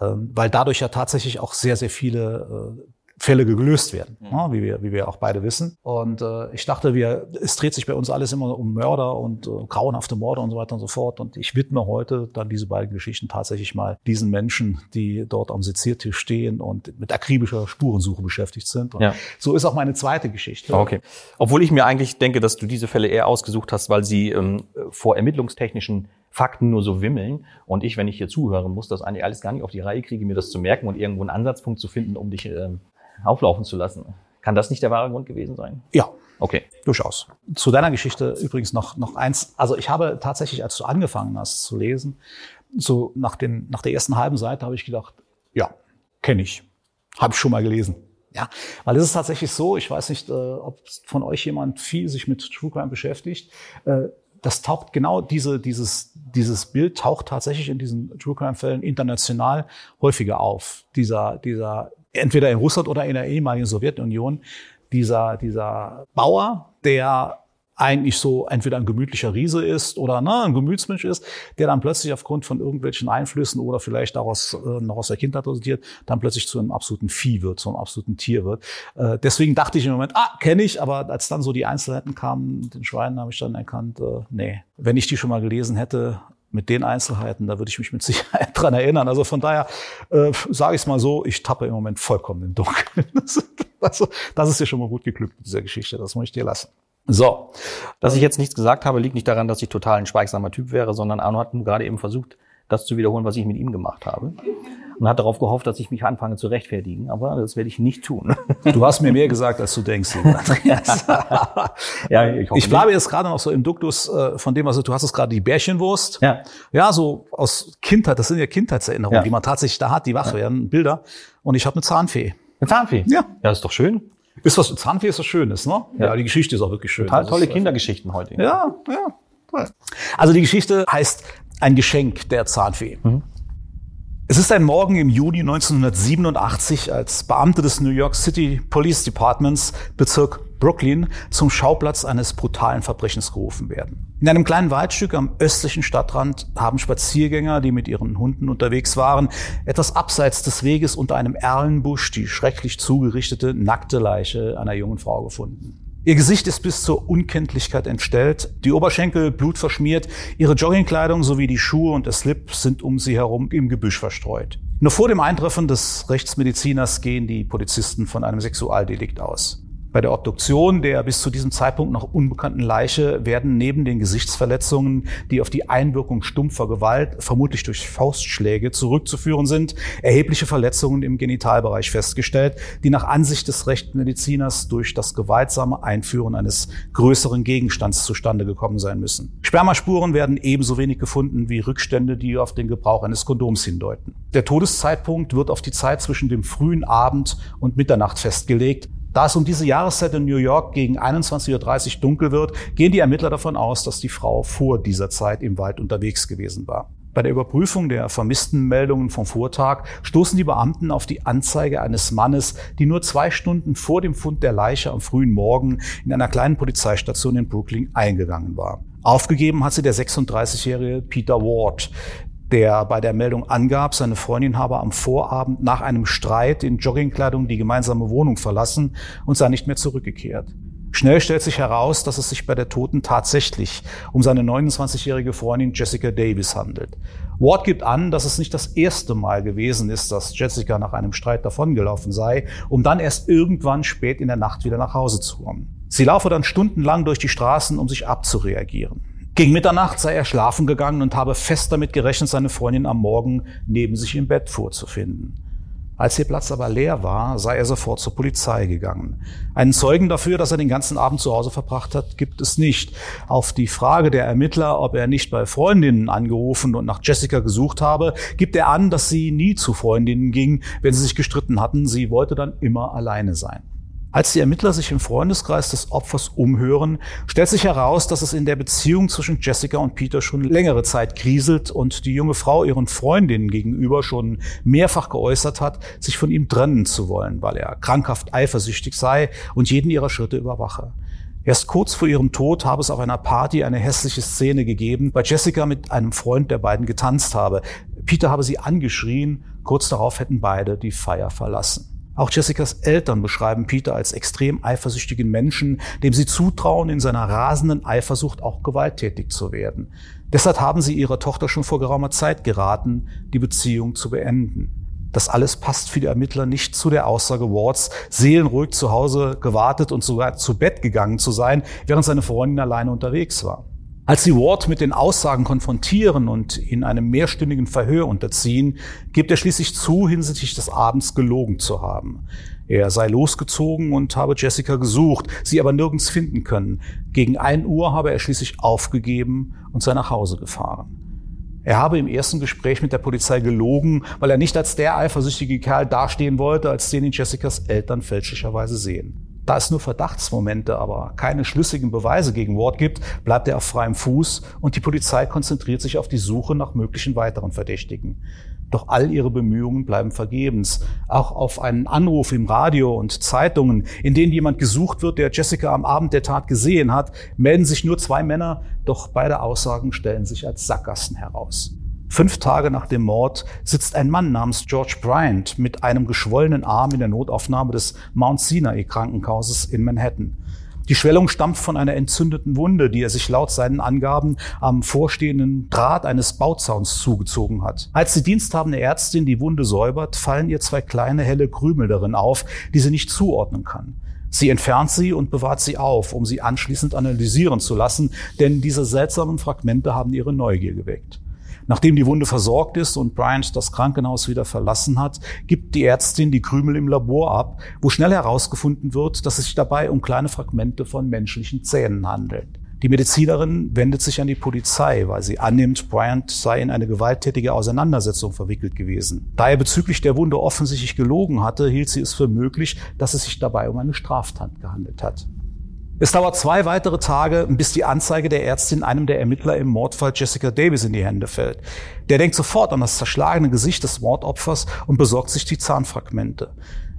Ähm, weil dadurch ja tatsächlich auch sehr, sehr viele äh, Fälle gelöst werden, ja, wie, wir, wie wir auch beide wissen. Und äh, ich dachte, wir, es dreht sich bei uns alles immer um Mörder und äh, grauenhafte Morde und so weiter und so fort. Und ich widme heute dann diese beiden Geschichten tatsächlich mal diesen Menschen, die dort am Seziertisch stehen und mit akribischer Spurensuche beschäftigt sind. Und Ja. So ist auch meine zweite Geschichte. Okay. Obwohl ich mir eigentlich denke, dass du diese Fälle eher ausgesucht hast, weil sie ähm, vor ermittlungstechnischen Fakten nur so wimmeln und ich, wenn ich hier zuhöre, muss das eigentlich alles gar nicht auf die Reihe kriege, mir das zu merken und irgendwo einen Ansatzpunkt zu finden, um dich ähm, auflaufen zu lassen. Kann das nicht der wahre Grund gewesen sein? Ja, Okay. Durchaus. Zu deiner Geschichte übrigens noch, noch eins. Also ich habe tatsächlich, als du angefangen hast zu lesen, so nach, den, nach der ersten halben Seite habe ich gedacht, ja, kenne ich. Habe ich schon mal gelesen. Ja, weil es ist tatsächlich so, ich weiß nicht, äh, ob von euch jemand viel sich mit True Crime beschäftigt. Äh, das taucht genau diese, dieses, dieses Bild taucht tatsächlich in diesen True Crime Fällen international häufiger auf. Dieser, dieser, entweder in Russland oder in der ehemaligen Sowjetunion, dieser, dieser Bauer, der eigentlich so entweder ein gemütlicher Riese ist oder ne, ein Gemütsmensch ist, der dann plötzlich aufgrund von irgendwelchen Einflüssen oder vielleicht daraus äh, noch aus der Kindheit resultiert, dann plötzlich zu einem absoluten Vieh wird, zu einem absoluten Tier wird. Äh, deswegen dachte ich im Moment, ah, kenne ich, aber als dann so die Einzelheiten kamen, den Schweinen habe ich dann erkannt, äh, nee, wenn ich die schon mal gelesen hätte, mit den Einzelheiten, da würde ich mich mit Sicherheit dran erinnern. Also von daher äh, sage ich es mal so, ich tappe im Moment vollkommen im Dunkeln. Das, also, das ist dir schon mal gut geglückt mit dieser Geschichte, das muss ich dir lassen. So, Dass ich jetzt nichts gesagt habe, liegt nicht daran, dass ich total ein schweigsamer Typ wäre, sondern Arno hat nun gerade eben versucht, das zu wiederholen, was ich mit ihm gemacht habe. Und hat darauf gehofft, dass ich mich anfange zu rechtfertigen. Aber das werde ich nicht tun. du hast mir mehr gesagt, als du denkst, ja, ich hoffe Ich bleibe jetzt gerade noch so im Duktus äh, von dem, also du hast es gerade die Bärchenwurst. Ja. Ja, so aus Kindheit, das sind ja Kindheitserinnerungen, Ja. die man tatsächlich da hat, die wach werden, Bilder. Und ich habe eine Zahnfee. Eine Zahnfee. Ja. Ja, ist doch schön. Ist was, Zahnfee ist was Schönes, ne? Ja, die Geschichte ist auch wirklich schön. Total Das tolle ist, äh, Kindergeschichten heute. Ja, ja. toll. Also die Geschichte heißt Ein Geschenk der Zahnfee. Es ist ein Morgen im Juni 1987, als Beamte des New York City Police Departments Bezirk Brooklyn zum Schauplatz eines brutalen Verbrechens gerufen werden. In einem kleinen Waldstück am östlichen Stadtrand haben Spaziergänger, die mit ihren Hunden unterwegs waren, etwas abseits des Weges unter einem Erlenbusch die schrecklich zugerichtete, nackte Leiche einer jungen Frau gefunden. Ihr Gesicht ist bis zur Unkenntlichkeit entstellt, die Oberschenkel blutverschmiert, ihre Joggingkleidung sowie die Schuhe und der Slip sind um sie herum im Gebüsch verstreut. Nur vor dem Eintreffen des Rechtsmediziners gehen die Polizisten von einem Sexualdelikt aus. Bei der Obduktion der bis zu diesem Zeitpunkt noch unbekannten Leiche werden neben den Gesichtsverletzungen, die auf die Einwirkung stumpfer Gewalt, vermutlich durch Faustschläge, zurückzuführen sind, erhebliche Verletzungen im Genitalbereich festgestellt, die nach Ansicht des Rechtsmediziners durch das gewaltsame Einführen eines größeren Gegenstands zustande gekommen sein müssen. Spermaspuren werden ebenso wenig gefunden wie Rückstände, die auf den Gebrauch eines Kondoms hindeuten. Der Todeszeitpunkt wird auf die Zeit zwischen dem frühen Abend und Mitternacht festgelegt, da es um diese Jahreszeit in New York gegen 21.30 Uhr dunkel wird, gehen die Ermittler davon aus, dass die Frau vor dieser Zeit im Wald unterwegs gewesen war. Bei der Überprüfung der vermissten Meldungen vom Vortag stoßen die Beamten auf die Anzeige eines Mannes, die nur zwei Stunden vor dem Fund der Leiche am frühen Morgen in einer kleinen Polizeistation in Brooklyn eingegangen war. Aufgegeben hat sie der 36-jährige Peter Ward, der bei der Meldung angab, seine Freundin habe am Vorabend nach einem Streit in Joggingkleidung die gemeinsame Wohnung verlassen und sei nicht mehr zurückgekehrt. Schnell stellt sich heraus, dass es sich bei der Toten tatsächlich um seine 29-jährige Freundin Jessica Davis handelt. Ward gibt an, dass es nicht das erste Mal gewesen ist, dass Jessica nach einem Streit davongelaufen sei, um dann erst irgendwann spät in der Nacht wieder nach Hause zu kommen. Sie laufe dann stundenlang durch die Straßen, um sich abzureagieren. Gegen Mitternacht sei er schlafen gegangen und habe fest damit gerechnet, seine Freundin am Morgen neben sich im Bett vorzufinden. Als ihr Platz aber leer war, sei er sofort zur Polizei gegangen. Einen Zeugen dafür, dass er den ganzen Abend zu Hause verbracht hat, gibt es nicht. Auf die Frage der Ermittler, ob er nicht bei Freundinnen angerufen und nach Jessica gesucht habe, gibt er an, dass sie nie zu Freundinnen ging, wenn sie sich gestritten hatten. Sie wollte dann immer alleine sein. Als die Ermittler sich im Freundeskreis des Opfers umhören, stellt sich heraus, dass es in der Beziehung zwischen Jessica und Peter schon längere Zeit kriselt und die junge Frau ihren Freundinnen gegenüber schon mehrfach geäußert hat, sich von ihm trennen zu wollen, weil er krankhaft eifersüchtig sei und jeden ihrer Schritte überwache. Erst kurz vor ihrem Tod habe es auf einer Party eine hässliche Szene gegeben, bei Jessica mit einem Freund der beiden getanzt habe. Peter habe sie angeschrien, kurz darauf hätten beide die Feier verlassen. Auch Jessicas Eltern beschreiben Peter als extrem eifersüchtigen Menschen, dem sie zutrauen, in seiner rasenden Eifersucht auch gewalttätig zu werden. Deshalb haben sie ihrer Tochter schon vor geraumer Zeit geraten, die Beziehung zu beenden. Das alles passt für die Ermittler nicht zu der Aussage Wards, seelenruhig zu Hause gewartet und sogar zu Bett gegangen zu sein, während seine Freundin alleine unterwegs war. Als sie Ward mit den Aussagen konfrontieren und ihn einem mehrstündigen Verhör unterziehen, gibt er schließlich zu, hinsichtlich des Abends gelogen zu haben. Er sei losgezogen und habe Jessica gesucht, sie aber nirgends finden können. Gegen ein Uhr habe er schließlich aufgegeben und sei nach Hause gefahren. Er habe im ersten Gespräch mit der Polizei gelogen, weil er nicht als der eifersüchtige Kerl dastehen wollte, als den ihn Jessicas Eltern fälschlicherweise sehen. Da es nur Verdachtsmomente, aber keine schlüssigen Beweise gegen Ward gibt, bleibt er auf freiem Fuß und die Polizei konzentriert sich auf die Suche nach möglichen weiteren Verdächtigen. Doch all ihre Bemühungen bleiben vergebens. Auch auf einen Anruf im Radio und Zeitungen, in denen jemand gesucht wird, der Jessica am Abend der Tat gesehen hat, melden sich nur zwei Männer, doch beide Aussagen stellen sich als Sackgassen heraus. Fünf Tage nach dem Mord sitzt ein Mann namens George Bryant mit einem geschwollenen Arm in der Notaufnahme des Mount Sinai Krankenhauses in Manhattan. Die Schwellung stammt von einer entzündeten Wunde, die er sich laut seinen Angaben am vorstehenden Draht eines Bauzauns zugezogen hat. Als die diensthabende Ärztin die Wunde säubert, fallen ihr zwei kleine helle Krümel darin auf, die sie nicht zuordnen kann. Sie entfernt sie und bewahrt sie auf, um sie anschließend analysieren zu lassen, denn diese seltsamen Fragmente haben ihre Neugier geweckt. Nachdem die Wunde versorgt ist und Bryant das Krankenhaus wieder verlassen hat, gibt die Ärztin die Krümel im Labor ab, wo schnell herausgefunden wird, dass es sich dabei um kleine Fragmente von menschlichen Zähnen handelt. Die Medizinerin wendet sich an die Polizei, weil sie annimmt, Bryant sei in eine gewalttätige Auseinandersetzung verwickelt gewesen. Da er bezüglich der Wunde offensichtlich gelogen hatte, hielt sie es für möglich, dass es sich dabei um eine Straftat gehandelt hat. Es dauert zwei weitere Tage, bis die Anzeige der Ärztin einem der Ermittler im Mordfall Jessica Davis in die Hände fällt. Der denkt sofort an das zerschlagene Gesicht des Mordopfers und besorgt sich die Zahnfragmente.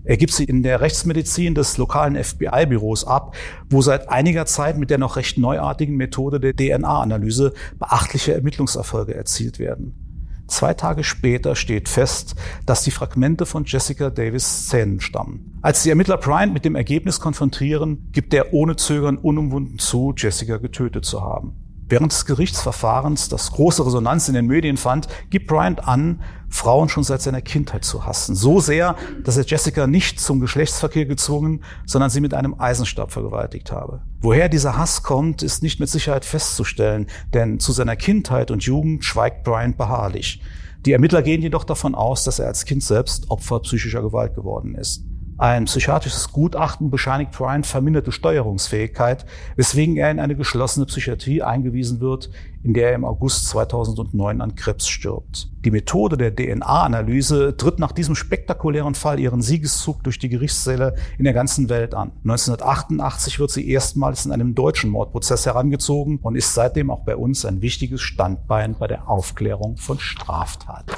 Er gibt sie in der Rechtsmedizin des lokalen FBI-Büros ab, wo seit einiger Zeit mit der noch recht neuartigen Methode der DNA-Analyse beachtliche Ermittlungserfolge erzielt werden. Zwei Tage später steht fest, dass die Fragmente von Jessica Davis Zähnen stammen. Als die Ermittler Bryant mit dem Ergebnis konfrontieren, gibt er ohne Zögern unumwunden zu, Jessica getötet zu haben. Während des Gerichtsverfahrens, das große Resonanz in den Medien fand, gibt Bryant an, Frauen schon seit seiner Kindheit zu hassen. So sehr, dass er Jessica nicht zum Geschlechtsverkehr gezwungen, sondern sie mit einem Eisenstab vergewaltigt habe. Woher dieser Hass kommt, ist nicht mit Sicherheit festzustellen, denn zu seiner Kindheit und Jugend schweigt Bryant beharrlich. Die Ermittler gehen jedoch davon aus, dass er als Kind selbst Opfer psychischer Gewalt geworden ist. Ein psychiatrisches Gutachten bescheinigt Bryant verminderte Steuerungsfähigkeit, weswegen er in eine geschlossene Psychiatrie eingewiesen wird, in der er im August 2009 an Krebs stirbt. Die Methode der DNA-Analyse tritt nach diesem spektakulären Fall ihren Siegeszug durch die Gerichtssäle in der ganzen Welt an. 1988 wird sie erstmals in einem deutschen Mordprozess herangezogen und ist seitdem auch bei uns ein wichtiges Standbein bei der Aufklärung von Straftaten.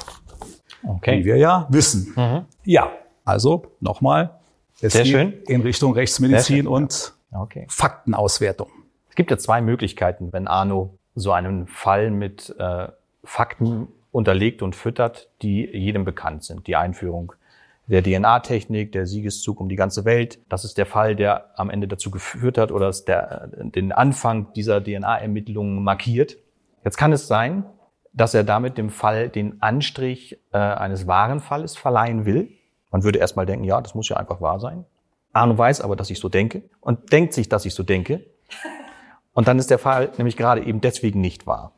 Okay. Wie wir ja wissen. Mhm. Ja, also nochmal. Es Sehr geht schön. In Richtung Rechtsmedizin und Okay. Faktenauswertung. Es gibt ja zwei Möglichkeiten, wenn Arno so einen Fall mit äh, Fakten unterlegt und füttert, die jedem bekannt sind. Die Einführung der DNA-Technik, der Siegeszug um die ganze Welt. Das ist der Fall, der am Ende dazu geführt hat oder der, den Anfang dieser DNA-Ermittlungen markiert. Jetzt kann es sein, dass er damit dem Fall den Anstrich äh, eines wahren Falles verleihen will. Man würde erstmal denken, ja, das muss ja einfach wahr sein. Arno weiß aber, dass ich so denke und denkt sich, dass ich so denke. Und dann ist der Fall nämlich gerade eben deswegen nicht wahr.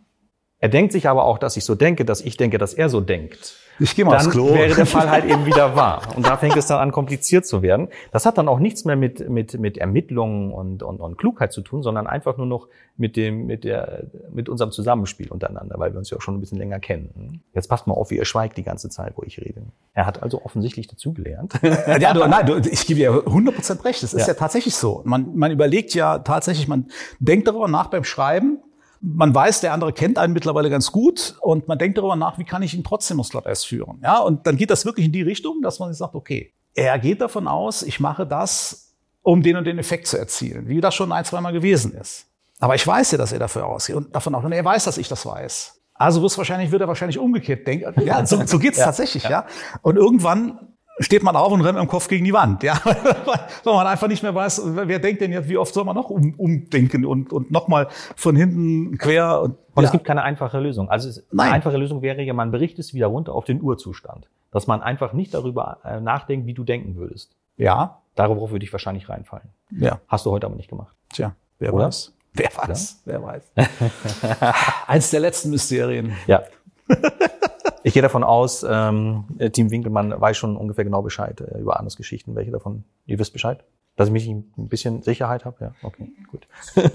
Er denkt sich aber auch, dass ich so denke, dass ich denke, dass er so denkt. Ich gehe mal Dann aufs Klo. wäre der Fall halt eben wieder wahr. Und da fängt es dann an, kompliziert zu werden. Das hat dann auch nichts mehr mit, mit, mit Ermittlungen und, und, und Klugheit zu tun, sondern einfach nur noch mit dem, mit der, mit unserem Zusammenspiel untereinander, weil wir uns ja auch schon ein bisschen länger kennen. Jetzt passt mal auf, wie er schweigt die ganze Zeit, wo ich rede. Er hat also offensichtlich dazugelernt. ja, du, nein, du, ich gebe dir 100% recht. Es ist Ja. ja. tatsächlich so. Man, man überlegt ja tatsächlich, man denkt darüber nach beim Schreiben. Man weiß, der andere kennt einen mittlerweile ganz gut und man denkt darüber nach, wie kann ich ihn trotzdem aufs Glatteis führen. Ja, und dann geht das wirklich in die Richtung, dass man sich sagt, okay, er geht davon aus, ich mache das, um den und den Effekt zu erzielen, wie das schon ein, zweimal gewesen ist. Aber ich weiß ja, dass er dafür ausgeht und davon auch, und er weiß, dass ich das weiß. Also wird wahrscheinlich, wird er wahrscheinlich umgekehrt denken. Ja, so, so geht's tatsächlich, ja. Und irgendwann steht man auf und rennt mit dem Kopf gegen die Wand, ja. Weil man einfach nicht mehr weiß, wer denkt denn jetzt, wie oft soll man noch um, umdenken und, und nochmal von hinten quer und, Und ja. es gibt keine einfache Lösung. Also es, eine einfache Lösung wäre ja, man bricht es wieder runter auf den Urzustand. Dass man einfach nicht darüber äh, nachdenkt, wie du denken würdest. ja, Darauf würde ich wahrscheinlich reinfallen. ja, Hast du heute aber nicht gemacht. tja, wer Oder? weiß. Wer weiß, wer weiß. Eins der letzten Mysterien. Ja. Ich gehe davon aus, ähm, Team Winkelmann weiß schon ungefähr genau Bescheid äh, über Arnes Geschichten. Welche davon? Ihr wisst Bescheid? Dass ich mich ein bisschen Sicherheit habe? Ja, okay, gut.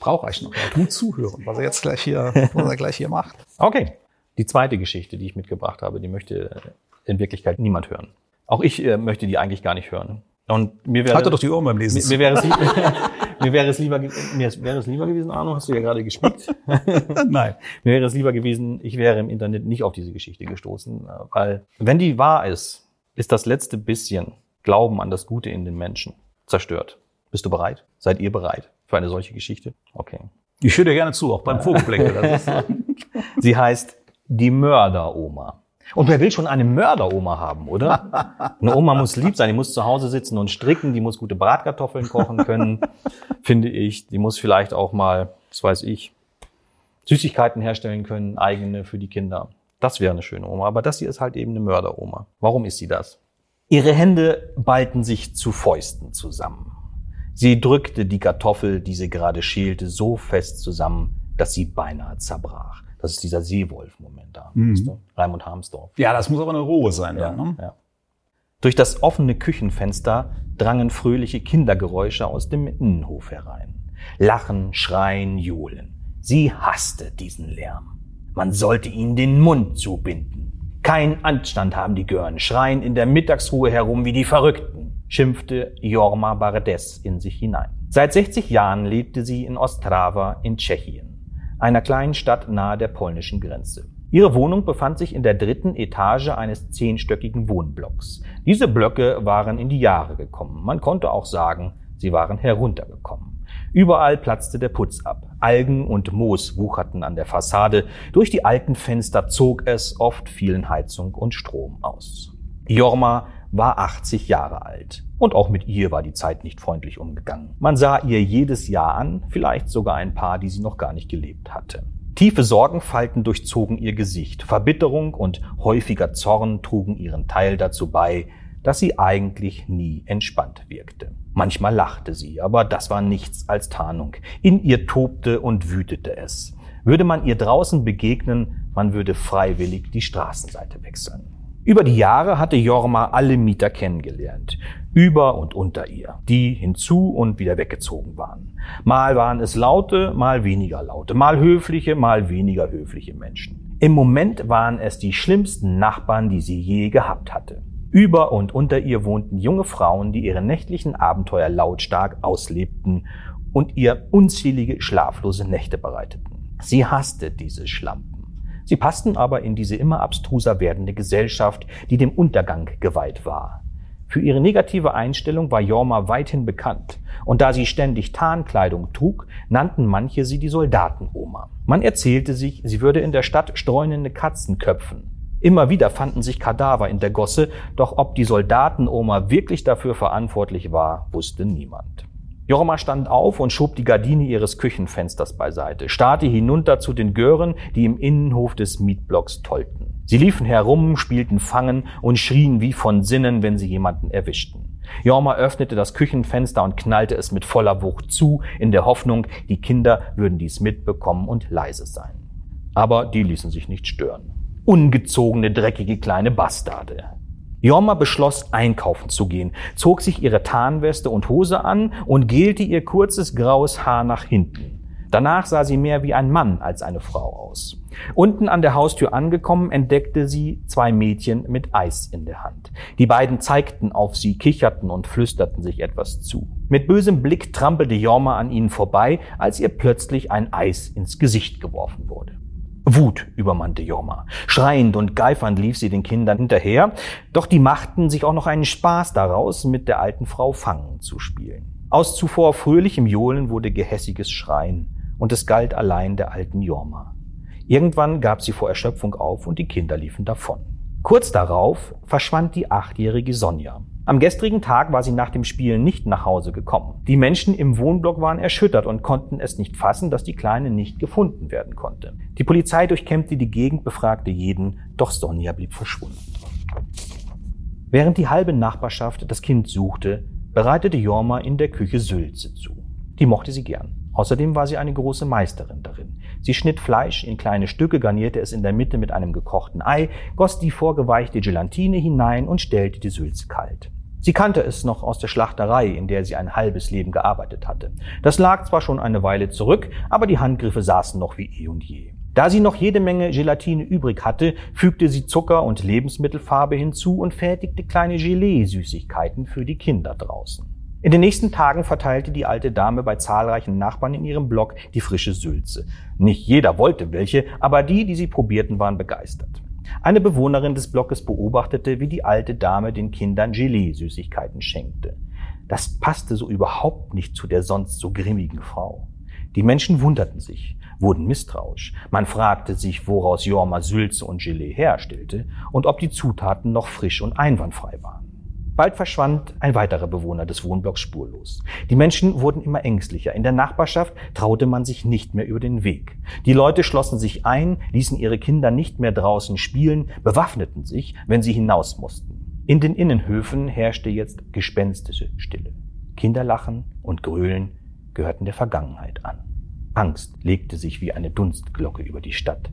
Brauche ich noch. mal. Gut zuhören, was er jetzt gleich hier, was er gleich hier macht. Okay. Die zweite Geschichte, die ich mitgebracht habe, die möchte äh, in Wirklichkeit niemand hören. Auch ich äh, möchte die eigentlich gar nicht hören. Und mir wäre, Hatte doch die Ohren beim Lesen. mir, mir, wäre es mir wäre es lieber, mir wäre es lieber gewesen, Arno, hast du ja gerade gespielt. Nein. Mir wäre es lieber gewesen, ich wäre im Internet nicht auf diese Geschichte gestoßen, äh, weil wenn die wahr ist, ist das letzte bisschen Glauben an das Gute in den Menschen zerstört. Bist du bereit? Seid ihr bereit für eine solche Geschichte? Okay. Ich höre dir gerne zu, auch beim ist, Sie heißt die Mörderoma. Und wer will schon eine Mörderoma haben, oder? Eine Oma muss lieb sein, die muss zu Hause sitzen und stricken, die muss gute Bratkartoffeln kochen können, finde ich. Die muss vielleicht auch mal, das weiß ich, Süßigkeiten herstellen können, eigene für die Kinder. Das wäre eine schöne Oma. Aber das hier ist halt eben eine Mörderoma. Warum ist sie das? Ihre Hände ballten sich zu Fäusten zusammen. Sie drückte die Kartoffel, die sie gerade schälte, so fest zusammen, dass sie beinahe zerbrach. Das ist dieser Seewolf-Moment da. Weißt du? Raimund Harmsdorf. ja, das muss aber eine Rohe sein. Ja, Dann, ne? ja. Durch das offene Küchenfenster drangen fröhliche Kindergeräusche aus dem Innenhof herein. Lachen, Schreien, Johlen. Sie hasste diesen Lärm. Man sollte ihnen den Mund zubinden. Kein Anstand haben die Görn, schreien in der Mittagsruhe herum wie die Verrückten, schimpfte Jorma Bardes in sich hinein. Seit 60 Jahren lebte sie in Ostrava in Tschechien einer kleinen Stadt nahe der polnischen Grenze. Ihre Wohnung befand sich in der dritten Etage eines zehnstöckigen Wohnblocks. Diese Blöcke waren in die Jahre gekommen. Man konnte auch sagen, sie waren heruntergekommen. Überall platzte der Putz ab. Algen und Moos wucherten an der Fassade. Durch die alten Fenster zog es, oft fielen Heizung und Strom aus. Jorma war 80 Jahre alt. Und auch mit ihr war die Zeit nicht freundlich umgegangen. Man sah ihr jedes Jahr an, vielleicht sogar ein paar, die sie noch gar nicht gelebt hatte. Tiefe Sorgenfalten durchzogen ihr Gesicht. Verbitterung und häufiger Zorn trugen ihren Teil dazu bei, dass sie eigentlich nie entspannt wirkte. Manchmal lachte sie, aber das war nichts als Tarnung. In ihr tobte und wütete es. Würde man ihr draußen begegnen, man würde freiwillig die Straßenseite wechseln. Über die Jahre hatte Jorma alle Mieter kennengelernt, über und unter ihr, die hinzu und wieder weggezogen waren. Mal waren es laute, mal weniger laute, mal höfliche, mal weniger höfliche Menschen. Im Moment waren es die schlimmsten Nachbarn, die sie je gehabt hatte. Über und unter ihr wohnten junge Frauen, die ihre nächtlichen Abenteuer lautstark auslebten und ihr unzählige schlaflose Nächte bereiteten. Sie hasste diese Schlampen. Sie passten aber in diese immer abstruser werdende Gesellschaft, die dem Untergang geweiht war. Für ihre negative Einstellung war Jorma weithin bekannt. Und da sie ständig Tarnkleidung trug, nannten manche sie die Soldatenoma. Man erzählte sich, sie würde in der Stadt streunende Katzen köpfen. Immer wieder fanden sich Kadaver in der Gosse, doch ob die Soldatenoma wirklich dafür verantwortlich war, wusste niemand. Jorma stand auf und schob die Gardine ihres Küchenfensters beiseite, starrte hinunter zu den Gören, die im Innenhof des Mietblocks tollten. Sie liefen herum, spielten Fangen und schrien wie von Sinnen, wenn sie jemanden erwischten. Jorma öffnete das Küchenfenster und knallte es mit voller Wucht zu, in der Hoffnung, die Kinder würden dies mitbekommen und leise sein. Aber die ließen sich nicht stören. Ungezogene, dreckige kleine Bastarde. Jorma beschloss, einkaufen zu gehen, zog sich ihre Tarnweste und Hose an und gelte ihr kurzes graues Haar nach hinten. Danach sah sie mehr wie ein Mann als eine Frau aus. Unten an der Haustür angekommen, entdeckte sie zwei Mädchen mit Eis in der Hand. Die beiden zeigten auf sie, kicherten und flüsterten sich etwas zu. Mit bösem Blick trampelte Jorma an ihnen vorbei, als ihr plötzlich ein Eis ins Gesicht geworfen wurde. Wut übermannte Jorma. Schreiend und geifernd lief sie den Kindern hinterher, doch die machten sich auch noch einen Spaß daraus, mit der alten Frau Fangen zu spielen. Aus zuvor fröhlichem Johlen wurde gehässiges Schreien, und es galt allein der alten Jorma. Irgendwann gab sie vor Erschöpfung auf und die Kinder liefen davon. Kurz darauf verschwand die achtjährige Sonja. Am gestrigen Tag war sie nach dem Spielen nicht nach Hause gekommen. Die Menschen im Wohnblock waren erschüttert und konnten es nicht fassen, dass die Kleine nicht gefunden werden konnte. Die Polizei durchkämmte die Gegend, befragte jeden, doch Sonja blieb verschwunden. Während die halbe Nachbarschaft das Kind suchte, bereitete Jorma in der Küche Sülze zu. Die mochte sie gern. Außerdem war sie eine große Meisterin darin. Sie schnitt Fleisch in kleine Stücke, garnierte es in der Mitte mit einem gekochten Ei, goss die vorgeweichte Gelatine hinein und stellte die Sülze kalt. Sie kannte es noch aus der Schlachterei, in der sie ein halbes Leben gearbeitet hatte. Das lag zwar schon eine Weile zurück, aber die Handgriffe saßen noch wie eh und je. Da sie noch jede Menge Gelatine übrig hatte, fügte sie Zucker und Lebensmittelfarbe hinzu und fertigte kleine Gelee-Süßigkeiten für die Kinder draußen. In den nächsten Tagen verteilte die alte Dame bei zahlreichen Nachbarn in ihrem Block die frische Sülze. Nicht jeder wollte welche, aber die, die sie probierten, waren begeistert. Eine Bewohnerin des Blockes beobachtete, wie die alte Dame den Kindern Gelee-Süßigkeiten schenkte. Das passte so überhaupt nicht zu der sonst so grimmigen Frau. Die Menschen wunderten sich, wurden misstrauisch. Man fragte sich, woraus Jorma Sülze und Gelee herstellte und ob die Zutaten noch frisch und einwandfrei waren. Bald verschwand ein weiterer Bewohner des Wohnblocks spurlos. Die Menschen wurden immer ängstlicher. In der Nachbarschaft traute man sich nicht mehr über den Weg. Die Leute schlossen sich ein, ließen ihre Kinder nicht mehr draußen spielen, bewaffneten sich, wenn sie hinaus mussten. In den Innenhöfen herrschte jetzt gespenstische Stille. Kinderlachen und Gröhlen gehörten der Vergangenheit an. Angst legte sich wie eine Dunstglocke über die Stadt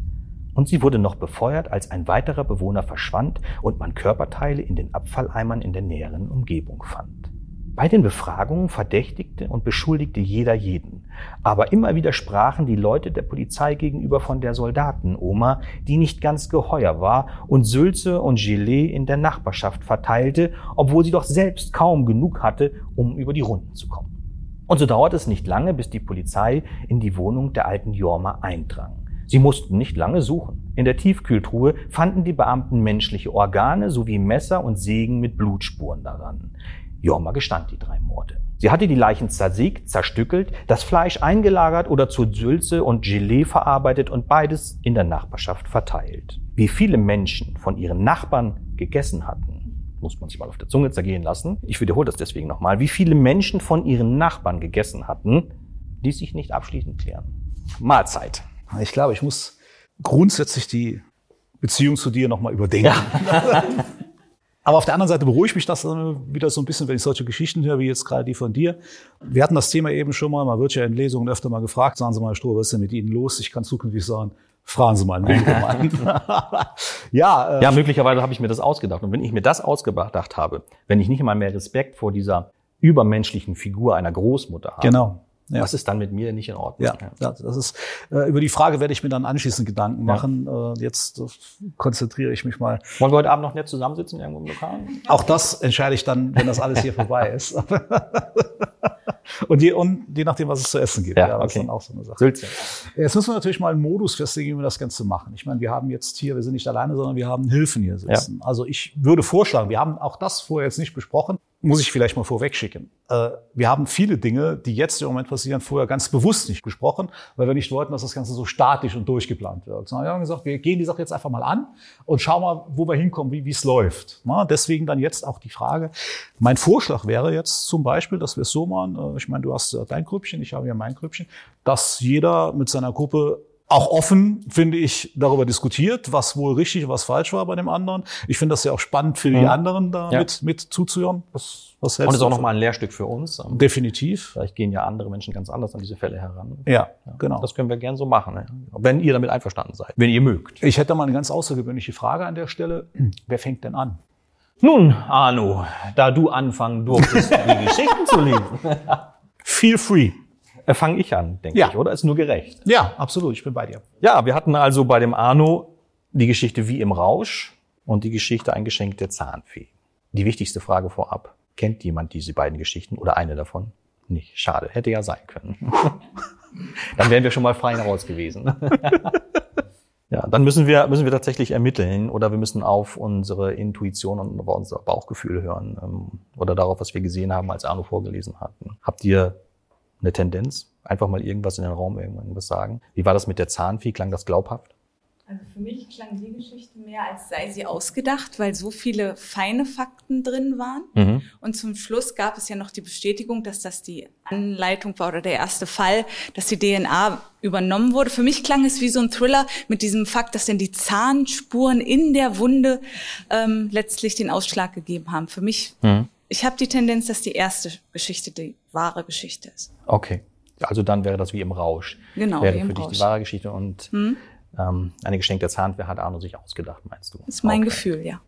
und sie wurde noch befeuert, als ein weiterer Bewohner verschwand und man Körperteile in den Abfalleimern in der näheren Umgebung fand. Bei den Befragungen verdächtigte und beschuldigte jeder jeden. Aber immer wieder sprachen die Leute der Polizei gegenüber von der Soldatenoma, die nicht ganz geheuer war und Sülze und Gelee in der Nachbarschaft verteilte, obwohl sie doch selbst kaum genug hatte, um über die Runden zu kommen. Und so dauerte es nicht lange, bis die Polizei in die Wohnung der alten Jorma eindrang. Sie mussten nicht lange suchen. In der Tiefkühltruhe fanden die Beamten menschliche Organe sowie Messer und Sägen mit Blutspuren daran. Jorma gestand die drei Morde. Sie hatte die Leichen zersägt, zerstückelt, das Fleisch eingelagert oder zu Sülze und Gelee verarbeitet und beides in der Nachbarschaft verteilt. Wie viele Menschen von ihren Nachbarn gegessen hatten, muss man sich mal auf der Zunge zergehen lassen. Ich wiederhole das deswegen nochmal. Wie viele Menschen von ihren Nachbarn gegessen hatten, die sich nicht abschließend klären. Mahlzeit. Ich glaube, ich muss grundsätzlich die Beziehung zu dir nochmal überdenken. Ja. Aber auf der anderen Seite beruhigt mich das wieder so ein bisschen, wenn ich solche Geschichten höre, wie jetzt gerade die von dir. Wir hatten das Thema eben schon mal, man wird ja in Lesungen öfter mal gefragt, sagen Sie mal, Stroh, was ist denn mit Ihnen los? Ich kann zukünftig sagen, fragen Sie mal einen ja, äh, ja, möglicherweise habe ich mir das ausgedacht. Und wenn ich mir das ausgedacht habe, wenn ich nicht mal mehr Respekt vor dieser übermenschlichen Figur einer Großmutter habe, genau. Ja. Was ist dann mit mir nicht in Ordnung? Ja, ja das ist äh, über die Frage werde ich mir dann anschließend Gedanken machen. Ja. Äh, jetzt äh, konzentriere ich mich mal. Wollen wir heute Abend noch nett zusammensitzen irgendwo im Lokal? Auch das entscheide ich dann, wenn das alles hier vorbei ist. und, je, und je nachdem, was es zu essen gibt. Ja, ja das okay. ist dann auch so eine Sache. Sülze. Jetzt müssen wir natürlich mal einen Modus festlegen, wie wir das Ganze machen. Ich meine, wir haben jetzt hier, wir sind nicht alleine, sondern wir haben Hilfen hier sitzen. Ja. Also ich würde vorschlagen, wir haben auch das vorher jetzt nicht besprochen, muss ich vielleicht mal vorwegschicken. Äh, wir haben viele Dinge, die jetzt im Moment passieren, vorher ganz bewusst nicht gesprochen, weil wir nicht wollten, dass das Ganze so statisch und durchgeplant wird. Sondern wir haben gesagt, wir gehen die Sache jetzt einfach mal an und schauen mal, wo wir hinkommen, wie es läuft. Deswegen dann jetzt auch die Frage. Mein Vorschlag wäre jetzt zum Beispiel, dass wir es so machen, äh, ich meine, du hast dein Grüppchen, ich habe ja mein Grüppchen, dass jeder mit seiner Gruppe auch offen, finde ich, darüber diskutiert, was wohl richtig, was falsch war bei dem anderen. Ich finde das ja auch spannend für die mhm. anderen da ja. mit, mit zuzuhören. Was, was hältst Und ist auch nochmal ein Lehrstück für uns. Definitiv. Vielleicht gehen ja andere Menschen ganz anders an diese Fälle heran. Ja, ja. genau. Das können wir gern so machen, wenn ihr damit einverstanden seid, wenn ihr mögt. Ich hätte mal eine ganz außergewöhnliche Frage an der Stelle. Wer fängt denn an? Nun, Arno, da du anfangen durftest, die Geschichten zu lesen. Feel free. Äh, Fange ich an, denke ja. ich, oder? Ist nur gerecht. Ja, absolut. Ich bin bei dir. Ja, wir hatten also bei dem Arno die Geschichte wie im Rausch und die Geschichte ein Geschenk der Zahnfee. Die wichtigste Frage vorab. Kennt jemand diese beiden Geschichten oder eine davon? Nicht. Schade. Hätte ja sein können. dann wären wir schon mal fein raus gewesen. ja, dann müssen wir, müssen wir tatsächlich ermitteln oder wir müssen auf unsere Intuition und auf unser Bauchgefühl hören ähm, oder darauf, was wir gesehen haben, als Arno vorgelesen hatten. Habt ihr eine Tendenz? Einfach mal irgendwas in den Raum irgendwas sagen. Wie war das mit der Zahnvieh? Klang das glaubhaft? Also für mich klang die Geschichte mehr, als sei sie ausgedacht, weil so viele feine Fakten drin waren. Mhm. Und zum Schluss gab es ja noch die Bestätigung, dass das die Anleitung war oder der erste Fall, dass die DNA übernommen wurde. Für mich klang es wie so ein Thriller mit diesem Fakt, dass denn die Zahnspuren in der Wunde ähm, letztlich den Ausschlag gegeben haben. Für mich, mhm. ich habe die Tendenz, dass die erste Geschichte die wahre Geschichte ist. Okay. Also dann wäre das wie im Rausch. Genau, wäre wie im für Rausch. dich die wahre Geschichte und hm? ähm, eine geschenkte Zahnwehr hat Arno sich ausgedacht, meinst du? Das ist mein okay. Gefühl, ja.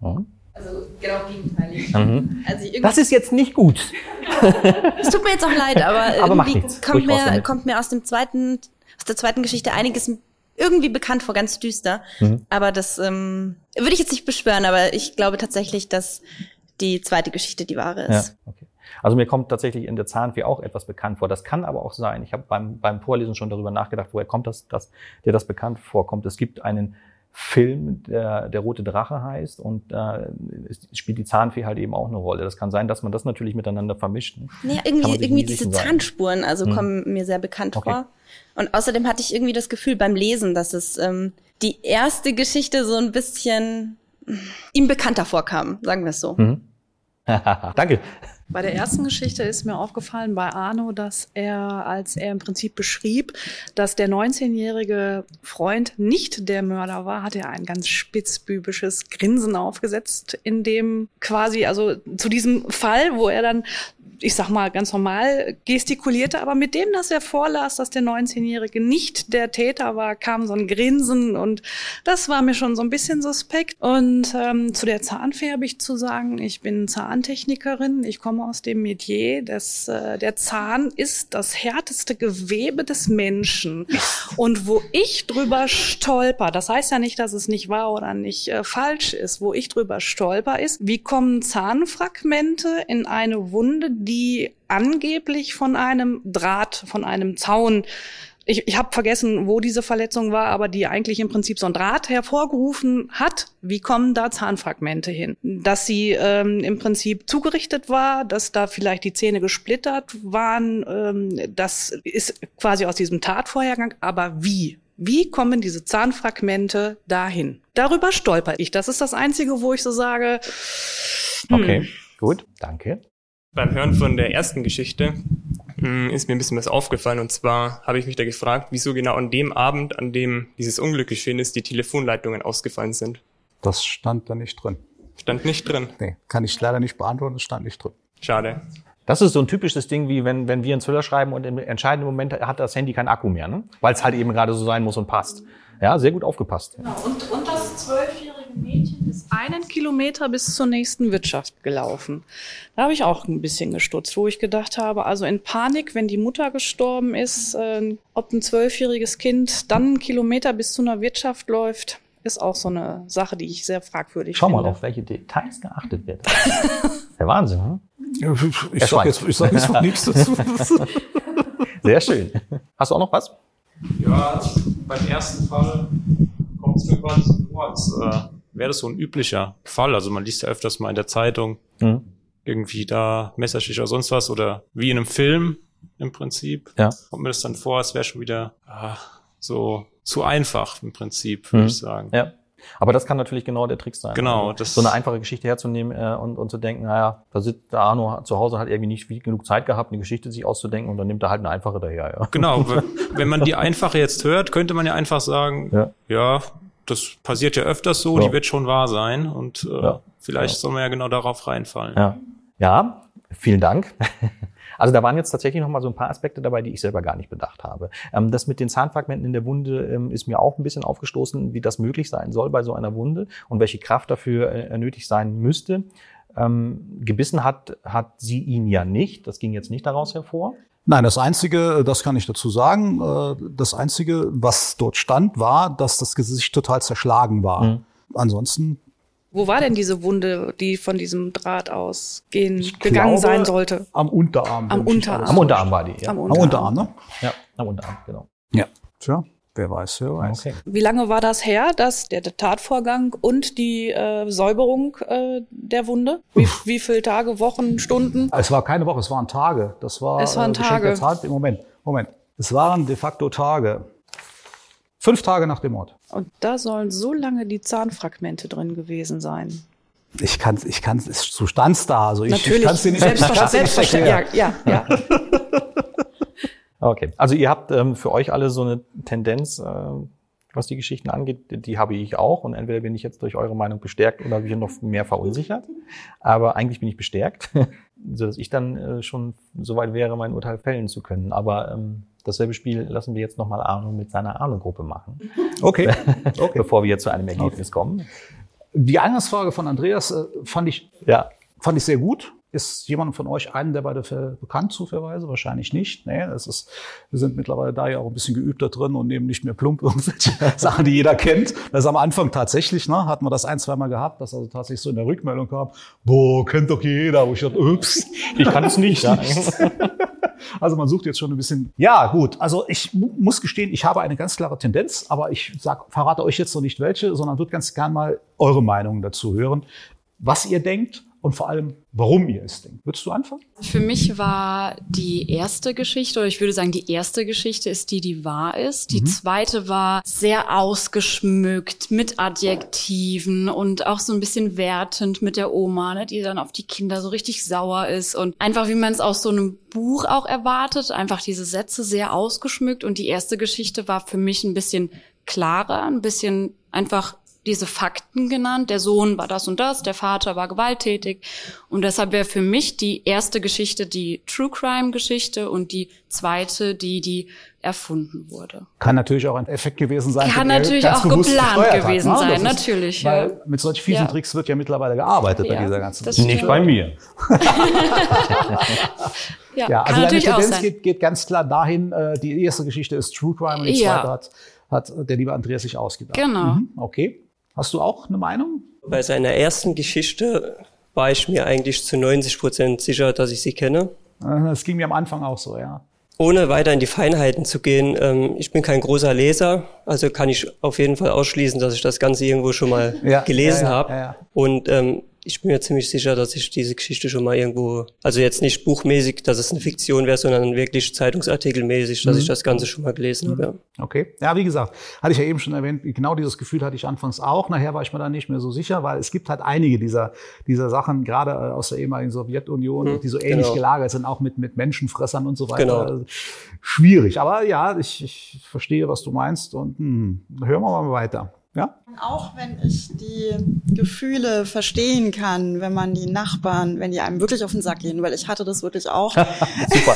Mhm. Also genau gegenteilig. Mhm. Also das ist jetzt nicht gut. Es tut mir jetzt auch leid, aber, aber irgendwie kommt mir, kommt mir aus dem zweiten, aus der zweiten Geschichte einiges irgendwie bekannt vor, ganz düster. Mhm. Aber das ähm, würde ich jetzt nicht beschwören, aber ich glaube tatsächlich, dass die zweite Geschichte die wahre ist. Ja, okay. Also mir kommt tatsächlich in der Zahnfee auch etwas bekannt vor. Das kann aber auch sein. Ich habe beim, beim Vorlesen schon darüber nachgedacht, woher kommt das, das, der das bekannt vorkommt. Es gibt einen Film, der, der Rote Drache heißt und da äh, spielt die Zahnfee halt eben auch eine Rolle. Das kann sein, dass man das natürlich miteinander vermischt. Nee, irgendwie, irgendwie diese Zahnspuren, also hm. kommen mir sehr bekannt okay. vor. Und außerdem hatte ich irgendwie das Gefühl beim Lesen, dass es ähm, die erste Geschichte so ein bisschen ihm bekannter vorkam, sagen wir es so. Mhm. Danke. Bei der ersten Geschichte ist mir aufgefallen bei Arno, dass er, als er im Prinzip beschrieb, dass der 19-jährige Freund nicht der Mörder war, hat er ein ganz spitzbübisches Grinsen aufgesetzt, in dem quasi, also zu diesem Fall, wo er dann ich sag mal, ganz normal gestikulierte, aber mit dem, dass er vorlas, dass der 19-Jährige nicht der Täter war, kam so ein Grinsen und das war mir schon so ein bisschen suspekt. Und ähm, zu der Zahnfee habe ich zu sagen, ich bin Zahntechnikerin, ich komme aus dem Metier, dass äh, der Zahn ist das härteste Gewebe des Menschen. Und wo ich drüber stolper, das heißt ja nicht, dass es nicht wahr oder nicht äh, falsch ist, wo ich drüber stolper ist, wie kommen Zahnfragmente in eine Wunde, die angeblich von einem Draht, von einem Zaun ich, ich habe vergessen, wo diese Verletzung war, aber die eigentlich im Prinzip so ein Draht hervorgerufen hat. Wie kommen da Zahnfragmente hin? Dass sie ähm, im Prinzip zugerichtet war, dass da vielleicht die Zähne gesplittert waren, ähm, das ist quasi aus diesem Tatvorhergang. Aber wie? Wie kommen diese Zahnfragmente dahin? Darüber stolper ich. Das ist das Einzige, wo ich so sage. Hm. Okay, gut, danke. Beim Hören von der ersten Geschichte hm, ist mir ein bisschen was aufgefallen. Und zwar habe ich mich da gefragt, wieso genau an dem Abend, an dem dieses Unglück geschehen ist, die Telefonleitungen ausgefallen sind. Das stand da nicht drin. Stand nicht drin? Nee, kann ich leider nicht beantworten, das stand nicht drin. Schade. Das ist so ein typisches Ding, wie wenn, wenn wir einen Züller schreiben und im entscheidenden Moment hat das Handy keinen Akku mehr, ne? weil es halt eben gerade so sein muss und passt. Ja, sehr gut aufgepasst. Genau. Und, und das zwölfjährige Mädchen ist einen Kilometer bis zur nächsten Wirtschaft gelaufen. Da habe ich auch ein bisschen gestutzt, wo ich gedacht habe, also in Panik, wenn die Mutter gestorben ist, äh, ob ein zwölfjähriges Kind dann einen Kilometer bis zu einer Wirtschaft läuft, ist auch so eine Sache, die ich sehr fragwürdig Schau finde. Schau mal, auf welche Details geachtet wird. Der Wahnsinn, hm? Ich, ich sag jetzt, ich sag jetzt noch nichts dazu. Sehr schön. Hast du auch noch was? Ja, beim ersten Fall kommt es mir quasi so vor, als äh, wäre das so ein üblicher Fall. Also man liest ja öfters mal in der Zeitung mhm. irgendwie da Messerstich oder sonst was oder wie in einem Film im Prinzip. Ja. Kommt mir das dann vor, als wäre schon wieder ah, so zu einfach im Prinzip, würde mhm. ich sagen. Ja. Aber das kann natürlich genau der Trick sein. Genau. Also, so eine einfache Geschichte herzunehmen äh, und, und zu denken, naja, da sitzt der Arno zu Hause, hat irgendwie nicht genug Zeit gehabt, eine Geschichte sich auszudenken und dann nimmt er halt eine einfache daher. Ja. Genau. wenn man die einfache jetzt hört, könnte man ja einfach sagen, ja, ja das passiert ja öfters so, ja. die wird schon wahr sein und äh, ja. vielleicht soll man ja genau darauf reinfallen. Ja, ja vielen Dank. Also da waren jetzt tatsächlich noch mal so ein paar Aspekte dabei, die ich selber gar nicht bedacht habe. Ähm, das mit den Zahnfragmenten in der Wunde ähm, ist mir auch ein bisschen aufgestoßen, wie das möglich sein soll bei so einer Wunde und welche Kraft dafür äh, nötig sein müsste. Ähm, gebissen hat, hat sie ihn ja nicht. Das ging jetzt nicht daraus hervor. Nein, das Einzige, das kann ich dazu sagen, äh, das Einzige, was dort stand, war, dass das Gesicht total zerschlagen war. Mhm. Ansonsten wo war denn diese Wunde, die von diesem Draht ausgehen gegangen glaube, sein sollte? Am Unterarm. Am Unterarm. Am Unterarm war die, ja. Am Unterarm, am Unterarm ne? Ja, am Unterarm, genau. Ja. Tja, wer weiß, wer weiß. Okay. Wie lange war das her, dass der Tatvorgang und die äh, Säuberung äh, der Wunde? Wie, wie viele Tage, Wochen, Stunden? Es war keine Woche, es waren Tage. Das war, es waren äh, Tage. Zeit. Moment, Moment. Es waren de facto Tage. Fünf Tage nach dem Mord. Und da sollen so lange die Zahnfragmente drin gewesen sein. Ich kann es, ich kann es, so stand's da. Also ich, Natürlich, ich kann es dir nicht, selbstverständlich. Ja, ja, ja. okay, also ihr habt ähm, für euch alle so eine Tendenz, äh, was die Geschichten angeht, die habe ich auch. Und entweder bin ich jetzt durch eure Meinung bestärkt oder bin ich noch mehr verunsichert. Aber eigentlich bin ich bestärkt, sodass ich dann äh, schon so weit wäre, mein Urteil fällen zu können. Aber ähm, Dasselbe Spiel lassen wir jetzt nochmal Arno mit seiner Arno-Gruppe machen. Okay. okay. Bevor wir zu einem Ergebnis kommen. Die Eingangsfrage von Andreas äh, fand ich, ja. fand ich sehr gut. Ist jemand von euch einen der beiden Fälle bekannt zufälligerweise? Wahrscheinlich nicht. Nee, es ist, wir sind mittlerweile da ja auch ein bisschen geübter drin und nehmen nicht mehr plump irgendwelche Sachen, die jeder kennt. Das ist am Anfang tatsächlich, ne, hatten wir das ein, zwei Mal gehabt, dass also tatsächlich so in der Rückmeldung kam, boah, kennt doch jeder. Wo ich dachte, ups, ich kann es nicht. Ja. Also man sucht jetzt schon ein bisschen. Ja, gut. Also ich muss gestehen, ich habe eine ganz klare Tendenz, aber ich sag, verrate euch jetzt noch nicht welche, sondern würde ganz gern mal eure Meinungen dazu hören, was ihr denkt und vor allem, warum ihr es denkt. Würdest du anfangen? Für mich war die erste Geschichte, oder ich würde sagen, die erste Geschichte ist die, die wahr ist. Die mhm. zweite war sehr ausgeschmückt mit Adjektiven und auch so ein bisschen wertend mit der Oma, ne, die dann auf die Kinder so richtig sauer ist und einfach, wie man es aus so einem Buch auch erwartet, einfach diese Sätze sehr ausgeschmückt. Und die erste Geschichte war für mich ein bisschen klarer, ein bisschen einfach diese Fakten genannt. Der Sohn war das und das, der Vater war gewalttätig. Und deshalb wäre für mich die erste Geschichte die True Crime Geschichte und die zweite die, die erfunden wurde. Kann natürlich auch ein Effekt gewesen sein. Kann natürlich auch geplant gewesen hat, ne? sein, natürlich. Weil ja. mit solchen fiesen ja. Tricks wird ja mittlerweile gearbeitet ja, bei dieser ganzen Geschichte. Nicht bei mir. ja, ja also deine Tendenz geht, geht, ganz klar dahin, äh, die erste Geschichte ist True Crime und die zweite hat, hat der liebe Andreas sich ausgedacht. Genau. Mhm, okay. Hast du auch eine Meinung? Bei seiner ersten Geschichte war ich mir eigentlich zu 90 Prozent sicher, dass ich sie kenne. Es ging mir am Anfang auch so, ja. Ohne weiter in die Feinheiten zu gehen, ähm, ich bin kein großer Leser, also kann ich auf jeden Fall ausschließen, dass ich das Ganze irgendwo schon mal ja, gelesen ja, ja, habe. Und ähm, ich bin mir ziemlich sicher, dass ich diese Geschichte schon mal irgendwo, also jetzt nicht buchmäßig, dass es eine Fiktion wäre, sondern wirklich Zeitungsartikelmäßig, dass mhm. ich das Ganze schon mal gelesen mhm. habe. Okay. Ja, wie gesagt, hatte ich ja eben schon erwähnt, genau dieses Gefühl hatte ich anfangs auch. Nachher war ich mir da nicht mehr so sicher, weil es gibt halt einige dieser, dieser Sachen, gerade äh, aus der ehemaligen Sowjetunion, mhm. die so ähnlich genau. gelagert sind, auch mit, mit Menschenfressern und so weiter. Genau. Also, schwierig. Aber ja, ich, ich verstehe, was du meinst und hm, hören wir mal weiter. Ja? Auch wenn ich die Gefühle verstehen kann, wenn man die Nachbarn, wenn die einem wirklich auf den Sack gehen, weil ich hatte das wirklich auch. Super.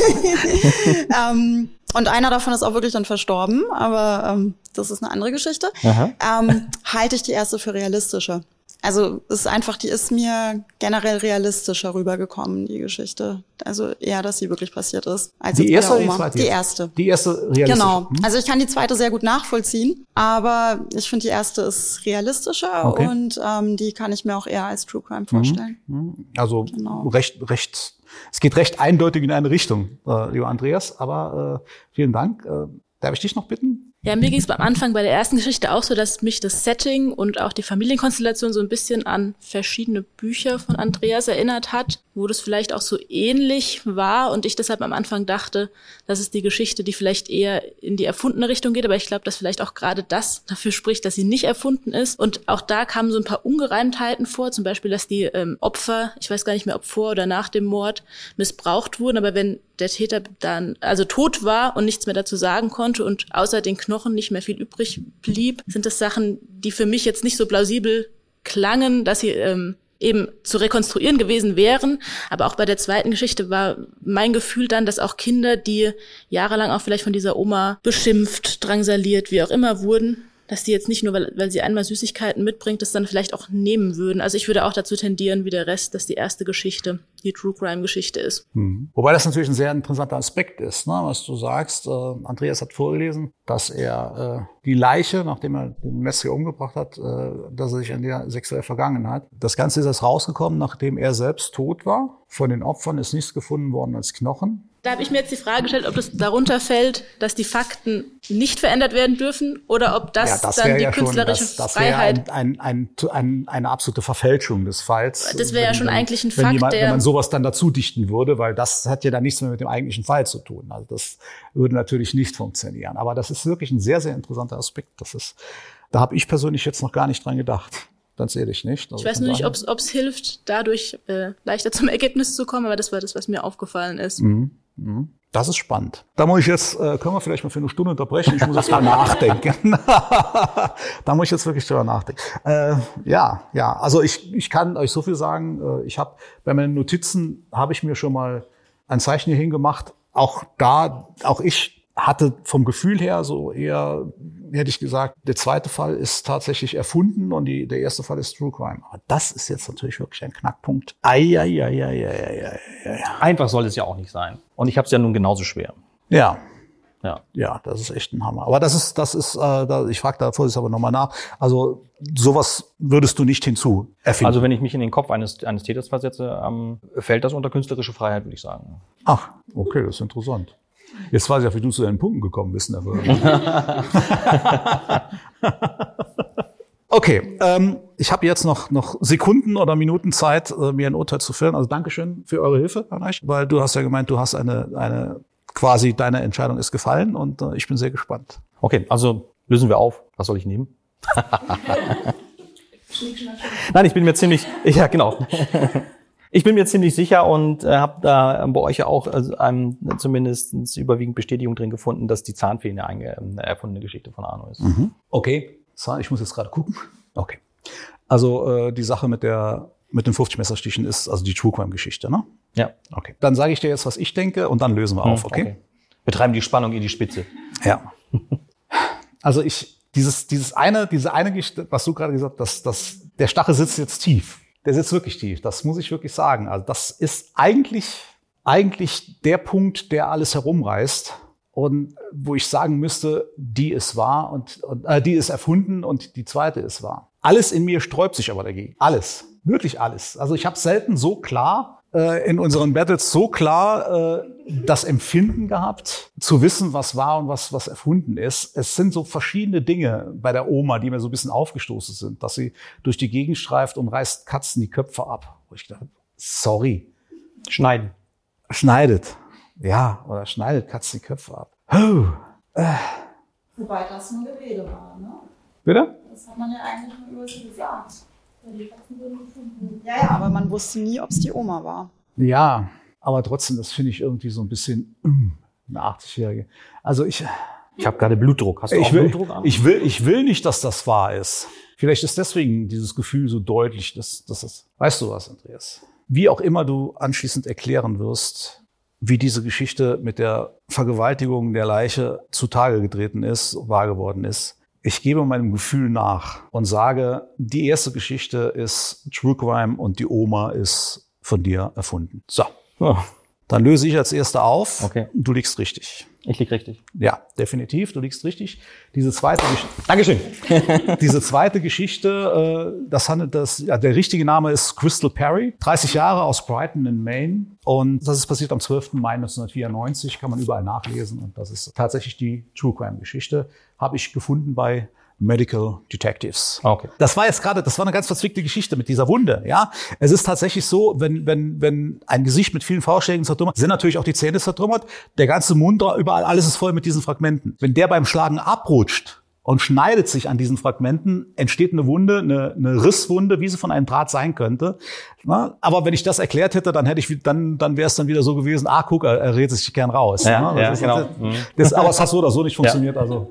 ähm, und einer davon ist auch wirklich dann verstorben, aber ähm, das ist eine andere Geschichte. Ähm, halte ich die erste für realistischer. Also ist einfach, die ist mir generell realistischer rübergekommen, die Geschichte. Also eher, dass sie wirklich passiert ist. Als die erste oder die zweite? Die erste. Die erste realistischer. Genau. Hm? Also ich kann die zweite sehr gut nachvollziehen, aber ich finde die erste ist realistischer okay. und ähm, die kann ich mir auch eher als True Crime vorstellen. Mhm. Also genau. recht, recht, es geht recht eindeutig in eine Richtung, äh, lieber Andreas. Aber äh, vielen Dank. Äh, darf ich dich noch bitten? Ja, mir ging es am Anfang bei der ersten Geschichte auch so, dass mich das Setting und auch die Familienkonstellation so ein bisschen an verschiedene Bücher von Andreas erinnert hat, wo das vielleicht auch so ähnlich war und ich deshalb am Anfang dachte, das ist die Geschichte, die vielleicht eher in die erfundene Richtung geht, aber ich glaube, dass vielleicht auch gerade das dafür spricht, dass sie nicht erfunden ist. Und auch da kamen so ein paar Ungereimtheiten vor, zum Beispiel, dass die ähm, Opfer, ich weiß gar nicht mehr, ob vor oder nach dem Mord, missbraucht wurden, aber wenn der Täter dann also tot war und nichts mehr dazu sagen konnte und außer den Knochen nicht mehr viel übrig blieb, sind das Sachen, die für mich jetzt nicht so plausibel klangen, dass sie ähm, eben zu rekonstruieren gewesen wären. Aber auch bei der zweiten Geschichte war mein Gefühl dann, dass auch Kinder, die jahrelang auch vielleicht von dieser Oma beschimpft, drangsaliert, wie auch immer wurden, dass die jetzt nicht nur, weil, weil sie einmal Süßigkeiten mitbringt, das dann vielleicht auch nehmen würden. Also ich würde auch dazu tendieren, wie der Rest, dass die erste Geschichte die True Crime Geschichte ist. Mhm. Wobei das natürlich ein sehr interessanter Aspekt ist, ne? was du sagst. Äh, Andreas hat vorgelesen, dass er äh, die Leiche, nachdem er den Metzger umgebracht hat, äh, dass er sich an der sexuell vergangen hat. Das Ganze ist erst rausgekommen, nachdem er selbst tot war. Von den Opfern ist nichts gefunden worden als Knochen. Da habe ich mir jetzt die Frage gestellt, ob das darunter fällt, dass die Fakten nicht verändert werden dürfen oder ob das, ja, das dann die ja künstlerische schon, das, das Freiheit. Ein, ein, ein, ein, eine absolute Verfälschung des Falls. Das wäre ja schon eigentlich ein Fakt, jemand, der, wenn man sowas dann dazu dichten würde, weil das hat ja dann nichts mehr mit dem eigentlichen Fall zu tun. Also das würde natürlich nicht funktionieren. Aber das ist wirklich ein sehr, sehr interessanter Aspekt. Das ist, da habe ich persönlich jetzt noch gar nicht dran gedacht ganz ehrlich nicht. Also ich weiß nur nicht, ob es hilft, dadurch äh, leichter zum Ergebnis zu kommen, aber das war das, was mir aufgefallen ist. Mhm. Mhm. Das ist spannend. Da muss ich jetzt, äh, können wir vielleicht mal für eine Stunde unterbrechen. Ich muss jetzt mal nachdenken. da muss ich jetzt wirklich drüber nachdenken. Äh, ja, ja. Also ich, ich kann euch so viel sagen. Äh, ich habe bei meinen Notizen habe ich mir schon mal ein Zeichen hier hingemacht. Auch da, auch ich hatte vom Gefühl her so eher, hätte ich gesagt, der zweite Fall ist tatsächlich erfunden und die, der erste Fall ist True Crime. Aber das ist jetzt natürlich wirklich ein Knackpunkt. Ei, ei, ei, ei, ei, ei, ei. Einfach soll es ja auch nicht sein. Und ich habe es ja nun genauso schwer. Ja. Ja. Ja, das ist echt ein Hammer. Aber das ist, das ist, äh, da, ich frage da vorher aber nochmal nach. Also sowas würdest du nicht hinzu erfinden. Also wenn ich mich in den Kopf eines, eines Täters versetze, ähm, fällt das unter künstlerische Freiheit, würde ich sagen. Ach, okay, das ist interessant. Jetzt weiß ich auch, wie du zu deinen Punkten gekommen bist. okay, ähm, ich habe jetzt noch, noch Sekunden oder Minuten Zeit, äh, mir ein Urteil zu fällen. Also Dankeschön für eure Hilfe, Heinrich, weil du hast ja gemeint, du hast eine, eine quasi deine Entscheidung ist gefallen und äh, ich bin sehr gespannt. Okay, also lösen wir auf. Was soll ich nehmen? Nein, ich bin mir ziemlich, ja genau. Ich bin mir ziemlich sicher und äh, habe da bei euch ja auch also, ähm, zumindest überwiegend Bestätigung drin gefunden, dass die Zahnfee eine, eine erfundene Geschichte von Arno ist. Mhm. Okay, ich muss jetzt gerade gucken. Okay. Also äh, die Sache mit der mit den 50 Messerstichen ist also die True Crime Geschichte, ne? Ja. Okay. Dann sage ich dir jetzt, was ich denke und dann lösen wir auf, okay? okay. Wir treiben die Spannung in die Spitze. Ja. Also ich dieses dieses eine diese eine Geschichte, was du gerade gesagt hast, dass der Stachel sitzt jetzt tief der sitzt wirklich tief. Das muss ich wirklich sagen. Also das ist eigentlich, eigentlich der Punkt, der alles herumreißt und wo ich sagen müsste, die ist wahr und, und äh, die ist erfunden und die zweite ist wahr. Alles in mir sträubt sich aber dagegen. Alles, wirklich alles. Also ich habe selten so klar äh, in unseren Battles so klar äh, das Empfinden gehabt, zu wissen, was war und was, was erfunden ist. Es sind so verschiedene Dinge bei der Oma, die mir so ein bisschen aufgestoßen sind, dass sie durch die Gegend streift und reißt Katzen die Köpfe ab. Wo ich dachte, sorry. Schneiden. Schneidet. Ja, oder schneidet Katzen die Köpfe ab. Oh. Äh. Wobei das nur Gerede war, ne? Bitte? Das hat man ja eigentlich nur über sie gesagt. Ja, ja, aber man wusste nie, ob es die Oma war. Ja, aber trotzdem, das finde ich irgendwie so ein bisschen mm, eine 80-Jährige. Also ich. Ich habe gerade Blutdruck. Hast du ich auch will, Blutdruck? An? Ich will, ich will nicht, dass das wahr ist. Vielleicht ist deswegen dieses Gefühl so deutlich, dass, dass das. Weißt du was, Andreas? Wie auch immer du anschließend erklären wirst, wie diese Geschichte mit der Vergewaltigung der Leiche zutage getreten ist, wahr geworden ist. Ich gebe meinem Gefühl nach und sage, die erste Geschichte ist True Crime und die Oma ist von dir erfunden. So. Oh. Dann löse ich als Erster auf. Okay. Du liegst richtig. Ich lieg richtig. Ja, definitiv. Du liegst richtig. Diese zweite Geschichte. Dankeschön. diese zweite Geschichte, äh, das handelt das, ja, der richtige Name ist Crystal Perry. 30 Jahre aus Brighton in Maine. Und das ist passiert am 12. Mai 1994. Kann man überall nachlesen. Und das ist tatsächlich die True Crime Geschichte. Habe ich gefunden bei Medical Detectives. Okay. Das war jetzt gerade, das war eine ganz verzwickte Geschichte mit dieser Wunde, ja. Es ist tatsächlich so, wenn, wenn, wenn ein Gesicht mit vielen Faustschlägen zertrümmert, sind natürlich auch die Zähne zertrümmert, der ganze Mund, überall, alles ist voll mit diesen Fragmenten. Wenn der beim Schlagen abrutscht, und schneidet sich an diesen Fragmenten, entsteht eine Wunde, eine, eine Risswunde, wie sie von einem Draht sein könnte. Na, aber wenn ich das erklärt hätte, dann hätte ich, dann, dann wäre es dann wieder so gewesen, ah, guck, er, er redet sich gern raus. Ja, ja, das, genau. Das, das, aber es hat so oder so nicht funktioniert, Ja. also.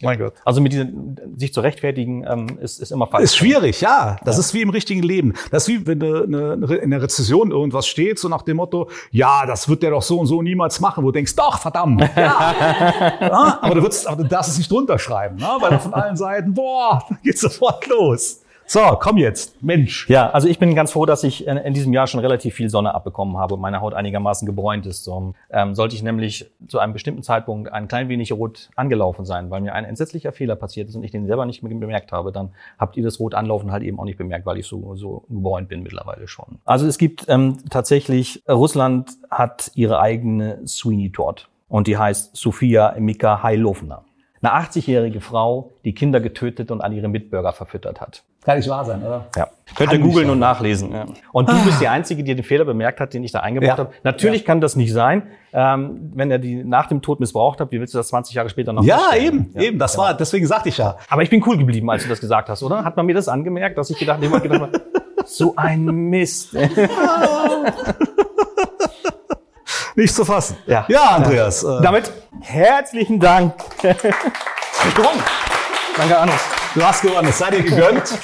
Mein Gott. Also mit diesem sich zu rechtfertigen ähm, ist, ist immer falsch. Ist schwierig, ja. Das ist wie im richtigen Leben. Das ist wie wenn eine, eine, in der Rezession irgendwas steht, so nach dem Motto, ja, das wird der doch so und so niemals machen, wo du denkst, doch, verdammt. Ja. ja aber du würdest, aber du darfst es nicht drunter schreiben, ne? weil dann von allen Seiten, boah, da geht's sofort los. So, komm jetzt, Mensch. Ja, also ich bin ganz froh, dass ich in, diesem Jahr schon relativ viel Sonne abbekommen habe und meine Haut einigermaßen gebräunt ist. So, ähm, sollte ich nämlich zu einem bestimmten Zeitpunkt ein klein wenig rot angelaufen sein, weil mir ein entsetzlicher Fehler passiert ist und ich den selber nicht bemerkt habe, dann habt ihr das rot anlaufen halt eben auch nicht bemerkt, weil ich so, so gebräunt bin mittlerweile schon. Also es gibt ähm, tatsächlich, Russland hat ihre eigene Sweeney Todd und die heißt Sofia Mika Hailovna. Eine 80-jährige Frau, die Kinder getötet und an ihre Mitbürger verfüttert hat. Kann nicht wahr sein, oder? Ja. Könnt ihr googeln und nachlesen. Ja. Und du bist die Einzige, die den Fehler bemerkt hat, den ich da eingebaut Ja. habe. Natürlich kann das nicht sein, ähm, wenn er die nach dem Tod missbraucht hat. Wie willst du das 20 Jahre später noch Ja, eben, eben. Das war, deswegen sagte ich ja. Aber ich bin cool geblieben, als du das gesagt hast, oder? Hat man mir das angemerkt, dass ich gedacht, jemand gedacht habe, so ein Mist. Nicht zu fassen. Ja, Ja, Andreas. Äh, Damit herzlichen Dank. gewonnen. Danke, Anus. Du hast gewonnen. Es sei dir gegönnt.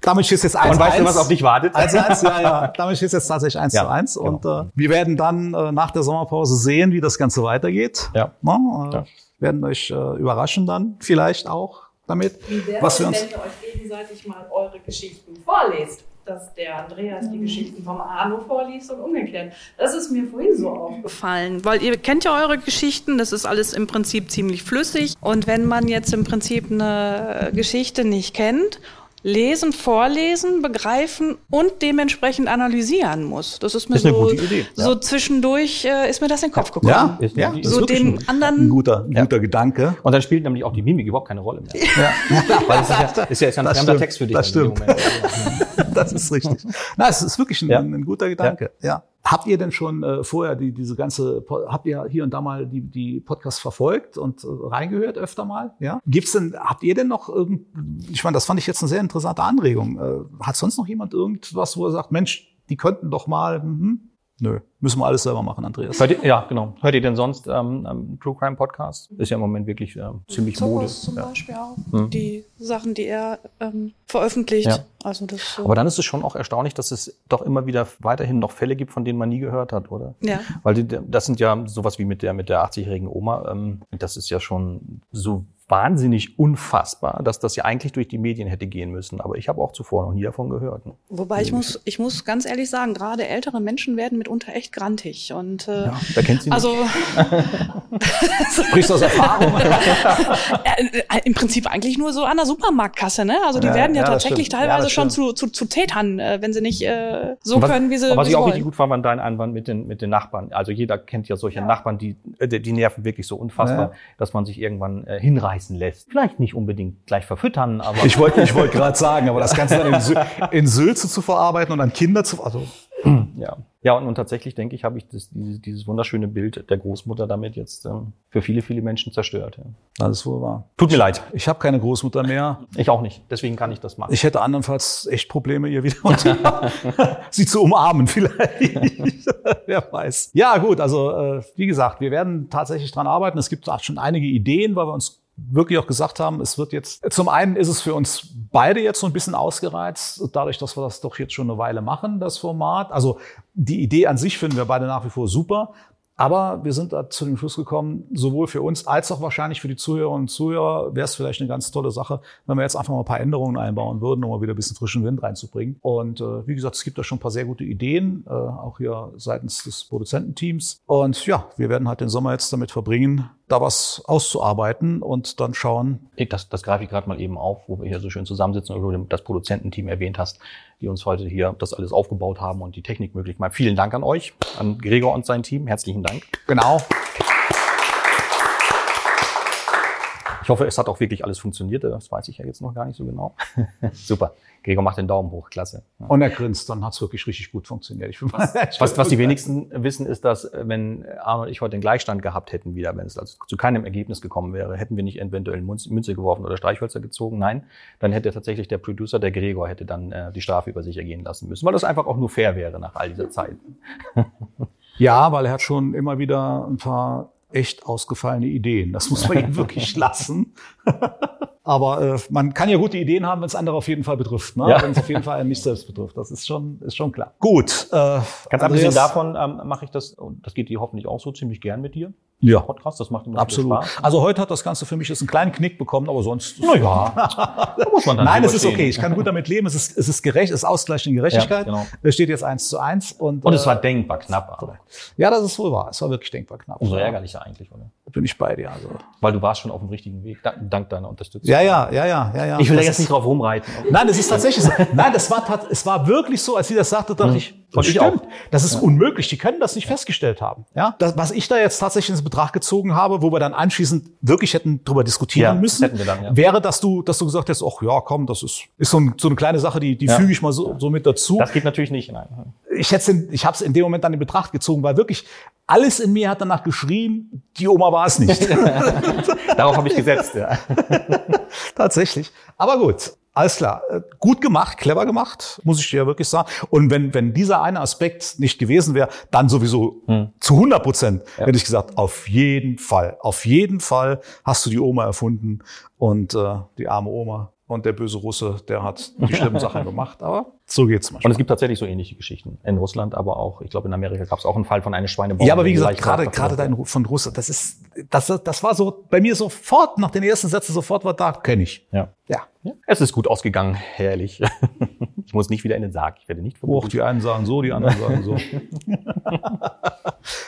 Damit steht es jetzt 1 Und weißt du, was auf dich wartet? 1 1, ja, ja. Damit steht es jetzt tatsächlich 1 Ja, zu 1. genau. Und äh, wir werden dann äh, nach der Sommerpause sehen, wie das Ganze weitergeht. Ja. Na, äh, Ja. Werden euch äh, überraschen dann vielleicht auch damit. Wie wäre was es, wir wenn uns ihr euch gegenseitig mal eure Geschichten vorlest? Dass der Andreas die Geschichten vom Arno vorliest und umgekehrt. Das ist mir vorhin so aufgefallen. Weil ihr kennt ja eure Geschichten, das ist alles im Prinzip ziemlich flüssig. Und wenn man jetzt im Prinzip eine Geschichte nicht kennt, lesen, vorlesen, begreifen und dementsprechend analysieren muss. Das ist mir Ist eine so, gute Idee, ja. so zwischendurch äh, ist mir das in den Kopf gekommen. ja, Ist- ja, so den ein, anderen ein guter, ein guter Gedanke. Und dann spielt nämlich auch die Mimik überhaupt keine Rolle mehr. Ja. Weil es ist ja, ist ja, ist ja ein fremder Text für dich. das in dem stimmt. Moment. Das ist richtig. Na, es ist wirklich ein, Ja. ein guter Gedanke. Ja. Habt ihr denn schon äh, vorher die, diese ganze, habt ihr hier und da mal die, die Podcasts verfolgt und äh, reingehört öfter mal? Ja. Gibt's denn, habt ihr denn noch irgend, ich meine, das fand ich jetzt eine sehr interessante Anregung. Äh, hat sonst noch jemand irgendwas, wo er sagt, Mensch, die könnten doch mal, mhm. Nö, müssen wir alles selber machen, Andreas. Hört ihr, ja, genau. Hört ihr denn sonst ähm, ähm, True Crime Podcast? Ist ja im Moment wirklich ähm, ziemlich Mode. Sowas zum Ja. Beispiel auch. Hm. Die Sachen, die er ähm, veröffentlicht. Ja. Also das so. Aber dann ist es schon auch erstaunlich, dass es doch immer wieder weiterhin noch Fälle gibt, von denen man nie gehört hat, oder? Ja. Weil die, das sind ja sowas wie mit der mit der 80-jährigen Oma. Ähm, das ist ja schon so wahnsinnig unfassbar, dass das ja eigentlich durch die Medien hätte gehen müssen. Aber ich habe auch zuvor noch nie davon gehört. Ne? Wobei ich muss, ich muss ganz ehrlich sagen, gerade ältere Menschen werden mitunter echt grantig. Und äh, ja, wer kennt sie nicht? Also sprichst du aus Erfahrung? Äh, Im Prinzip eigentlich nur so an der Supermarktkasse, ne? Also die ja, werden ja, ja tatsächlich teilweise schon zu, zu, zu Tätern, äh, wenn sie nicht äh, so was, können, wie sie. Was ich auch wollen. richtig gut fand, war dein Einwand mit den mit den Nachbarn. Also jeder kennt ja solche Nachbarn, die äh, die nerven wirklich so unfassbar, dass man sich irgendwann äh, hinreißen lässt. Vielleicht nicht unbedingt gleich verfüttern, aber ich wollte ich wollte gerade sagen, aber das Ganze dann in, Sül in Sülze zu verarbeiten und dann Kinder zu also ja. Ja, und, und tatsächlich denke ich, habe ich das, dieses, dieses wunderschöne Bild der Großmutter damit jetzt ähm, für viele, viele Menschen zerstört. Ja. Das ist wohl wahr. Tut mir leid. Ich habe keine Großmutter mehr. Ich auch nicht. Deswegen kann ich das machen. Ich hätte andernfalls echt Probleme, ihr wieder unter sie zu umarmen vielleicht. Wer weiß. Ja, gut. Also äh, wie gesagt, wir werden tatsächlich dran arbeiten. Es gibt auch schon einige Ideen, weil wir uns wirklich auch gesagt haben, es wird jetzt, zum einen ist es für uns beide jetzt so ein bisschen ausgereizt, dadurch, dass wir das doch jetzt schon eine Weile machen, das Format. Also die Idee an sich finden wir beide nach wie vor super. Aber wir sind da zu dem Schluss gekommen, sowohl für uns als auch wahrscheinlich für die Zuhörerinnen und Zuhörer wäre es vielleicht eine ganz tolle Sache, wenn wir jetzt einfach mal ein paar Änderungen einbauen würden, um mal wieder ein bisschen frischen Wind reinzubringen. Und äh, wie gesagt, es gibt da schon ein paar sehr gute Ideen, äh, auch hier seitens des Produzententeams. Und ja, wir werden halt den Sommer jetzt damit verbringen, da was auszuarbeiten und dann schauen. Das, das greife ich gerade mal eben auf, wo wir hier so schön zusammensitzen und du das Produzententeam erwähnt hast, die uns heute hier das alles aufgebaut haben und die Technik möglich machen. Vielen Dank an euch, an Gregor und sein Team. Herzlichen Dank. Genau. Ich hoffe, es hat auch wirklich alles funktioniert. Das weiß ich ja jetzt noch gar nicht so genau. Super. Gregor macht den Daumen hoch. Klasse. Ja. Und er grinst. Dann hat es wirklich richtig gut funktioniert. Ich was, was, was die wenigsten wissen, ist, dass wenn Arno und ich heute den Gleichstand gehabt hätten wieder, wenn es also zu keinem Ergebnis gekommen wäre, hätten wir nicht eventuell Münze geworfen oder Streichhölzer gezogen. Nein, dann hätte tatsächlich der Producer, der Gregor, hätte dann äh, die Strafe über sich ergehen lassen müssen, weil das einfach auch nur fair wäre nach all dieser Zeit. ja, weil er hat schon immer wieder ein paar echt ausgefallene Ideen. Das muss man ihm wirklich lassen. Aber äh, man kann ja gute Ideen haben, wenn es andere auf jeden Fall betrifft. Ne? Ja. Wenn es auf jeden Fall einen nicht selbst betrifft. Das ist schon, ist schon klar. Gut. Äh, Ganz abgesehen davon ähm, mache ich das, und das geht dir hoffentlich auch so ziemlich gern mit dir. Ja. Podcast, das macht immer Absolut. Spaß. Also heute hat das Ganze für mich jetzt einen kleinen Knick bekommen, aber sonst. Naja. da muss man dann Nein, es ist okay. Ich kann gut damit leben. Es ist, es ist gerecht, es ist ausgleichende Gerechtigkeit. Ja, genau. Es steht jetzt eins zu eins und. Und es war äh, denkbar knapp. Aber. Ja, das ist wohl wahr. Es war wirklich denkbar knapp. Umso ärgerlicher eigentlich, oder? Bin ich bei dir. Also. Weil du warst schon auf dem richtigen Weg, dank deiner Unterstützung. Ja, ja, ja, ja, ja, ja. Ich will da jetzt nicht drauf rumreiten. Nein, es ist tatsächlich so. Nein, das war, es war wirklich so, als sie das sagte, dachte hm. ich, das stimmt. Das ist ja. unmöglich. Die können das nicht festgestellt haben. Ja, das, was ich da jetzt tatsächlich ins Betracht gezogen habe, wo wir dann anschließend wirklich hätten drüber diskutieren ja, müssen, dann, ja. wäre, dass du, dass du gesagt hast, ach ja, komm, das ist, ist so, ein, so eine kleine Sache, die, die füge ich mal so, so mit dazu. Das geht natürlich nicht. Nein. Ich hätte, ich habe es in dem Moment dann in Betracht gezogen, weil wirklich alles in mir hat danach geschrien, die Oma war es nicht. Darauf habe ich gesetzt, ja. Tatsächlich. Aber gut. Alles klar. Äh, gut gemacht, clever gemacht, muss ich dir ja wirklich sagen. Und wenn, wenn dieser eine Aspekt nicht gewesen wäre, dann sowieso hm. zu 100 Prozent ja. hätte ich gesagt, auf jeden Fall, auf jeden Fall hast du die Oma erfunden und äh, die arme Oma und der böse Russe, der hat die schlimmen Sachen gemacht, aber so geht's manchmal. Und es gibt tatsächlich so ähnliche Geschichten in Russland, aber auch, ich glaube, in Amerika gab es auch einen Fall von einer Schweinebauern. Ja, aber wie gesagt, gerade gerade dein von Russland, das ist das das war so bei mir sofort nach den ersten Sätzen sofort war da kenne ich. Ja. Ja. ja. Es ist gut ausgegangen, herrlich. ich muss nicht wieder in den Sarg, ich werde nicht verbucht. die einen sagen so, die anderen sagen so.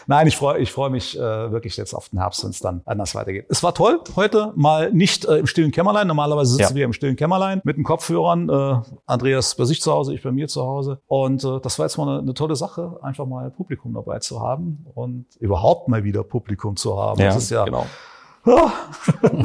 Nein, ich freue ich freu mich äh, wirklich jetzt auf den Herbst, wenn es dann anders weitergeht. Es war toll, heute mal nicht äh, im stillen Kämmerlein. Normalerweise sitzen ja. wir im stillen Kämmerlein mit den Kopfhörern. Äh, Andreas bei sich zu Hause, ich bei mir zu Hause. Und äh, das war jetzt mal eine, eine tolle Sache, einfach mal Publikum dabei zu haben und überhaupt mal wieder Publikum zu haben. Ja, das ist ja genau.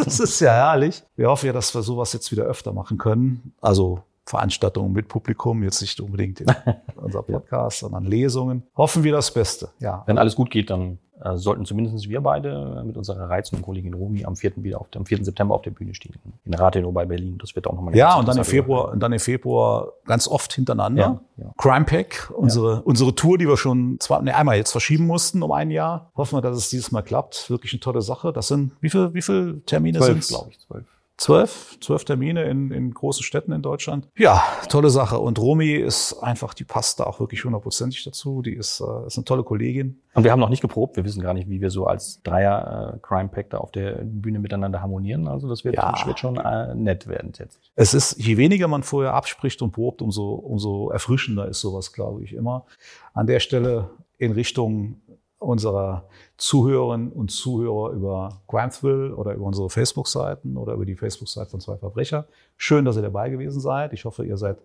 das ist ja herrlich. Wir hoffen ja, dass wir sowas jetzt wieder öfter machen können. Also Veranstaltungen mit Publikum, jetzt nicht unbedingt in unser Podcast, sondern Lesungen. Hoffen wir das Beste. Ja. Wenn alles gut geht, dann äh, sollten zumindest wir beide mit unserer reizenden Kollegin Rumi am 4. wieder auf dem 4. September auf der Bühne stehen. In Rathenow bei Berlin. Das wird auch nochmal Ja, und dann im Februar, und dann im Februar ganz oft hintereinander. Ja, ja. Crime Pack, unsere, ja. unsere Tour, die wir schon zwar, ne, einmal jetzt verschieben mussten um ein Jahr. Hoffen wir, dass es dieses Mal klappt. Wirklich eine tolle Sache. Das sind, wie viel, wie viele Termine sind es? glaube ich, zwölf. Zwölf, zwölf Termine in, in großen Städten in Deutschland. Ja, tolle Sache. Und Romy ist einfach, die passt da auch wirklich hundertprozentig dazu. Die ist, äh, ist eine tolle Kollegin. Und wir haben noch nicht geprobt. Wir wissen gar nicht, wie wir so als Dreier äh, Crime Pack da auf der Bühne miteinander harmonieren. Also das wird, ja. das wird schon äh, nett werden jetzt. Es ist, je weniger man vorher abspricht und probt, umso, umso erfrischender ist sowas, glaube ich, immer. An der Stelle in Richtung unserer Zuhörerinnen und Zuhörer über Granthville oder über unsere Facebook-Seiten oder über die Facebook-Seite von Zwei Verbrecher. Schön, dass ihr dabei gewesen seid. Ich hoffe, ihr seid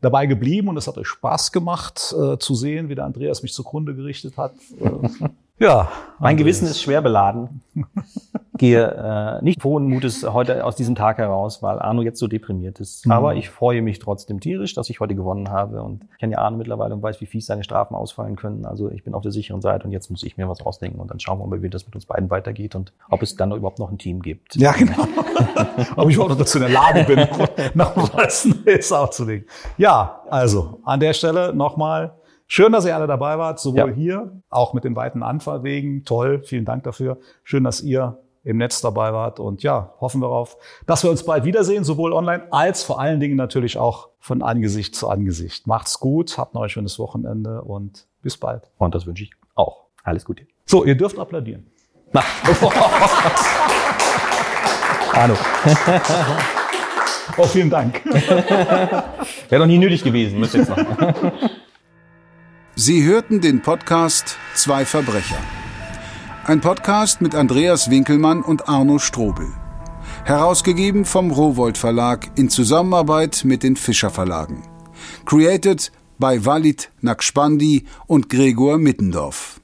dabei geblieben und es hat euch Spaß gemacht äh, zu sehen, wie der Andreas mich zugrunde gerichtet hat. ja. Mein Gewissen ist schwer beladen. gehe äh, nicht frohen Mutes heute aus diesem Tag heraus, weil Arno jetzt so deprimiert ist. Mhm. Aber ich freue mich trotzdem tierisch, dass ich heute gewonnen habe. Und ich kenne ja Arno mittlerweile und weiß, wie fies seine Strafen ausfallen können. Also ich bin auf der sicheren Seite und jetzt muss ich mir was ausdenken und dann schauen wir mal, wie das mit uns beiden weitergeht und ob es dann überhaupt noch ein Team gibt. Ja, genau. ob ich überhaupt noch dazu in der Lage bin, noch was Neues aufzulegen. Ja, also an der Stelle nochmal. Schön, dass ihr alle dabei wart, sowohl ja. hier, auch mit den weiten Anfahrwegen. Toll, vielen Dank dafür. Schön, dass ihr im Netz dabei wart. Und ja, hoffen wir darauf, dass wir uns bald wiedersehen, sowohl online als vor allen Dingen natürlich auch von Angesicht zu Angesicht. Macht's gut, habt noch ein schönes Wochenende und bis bald. Und das wünsche ich auch. Alles Gute. So, ihr dürft applaudieren. Na. Hallo. oh, vielen Dank. Wäre noch nie nötig gewesen, müsst ihr jetzt noch. Sie hörten den Podcast Zwei Verbrecher. Ein Podcast mit Andreas Winkelmann und Arno Strobel. Herausgegeben vom Rowold Verlag in Zusammenarbeit mit den Fischer Verlagen. Created by Walid Nakspandi und Gregor Mittendorf.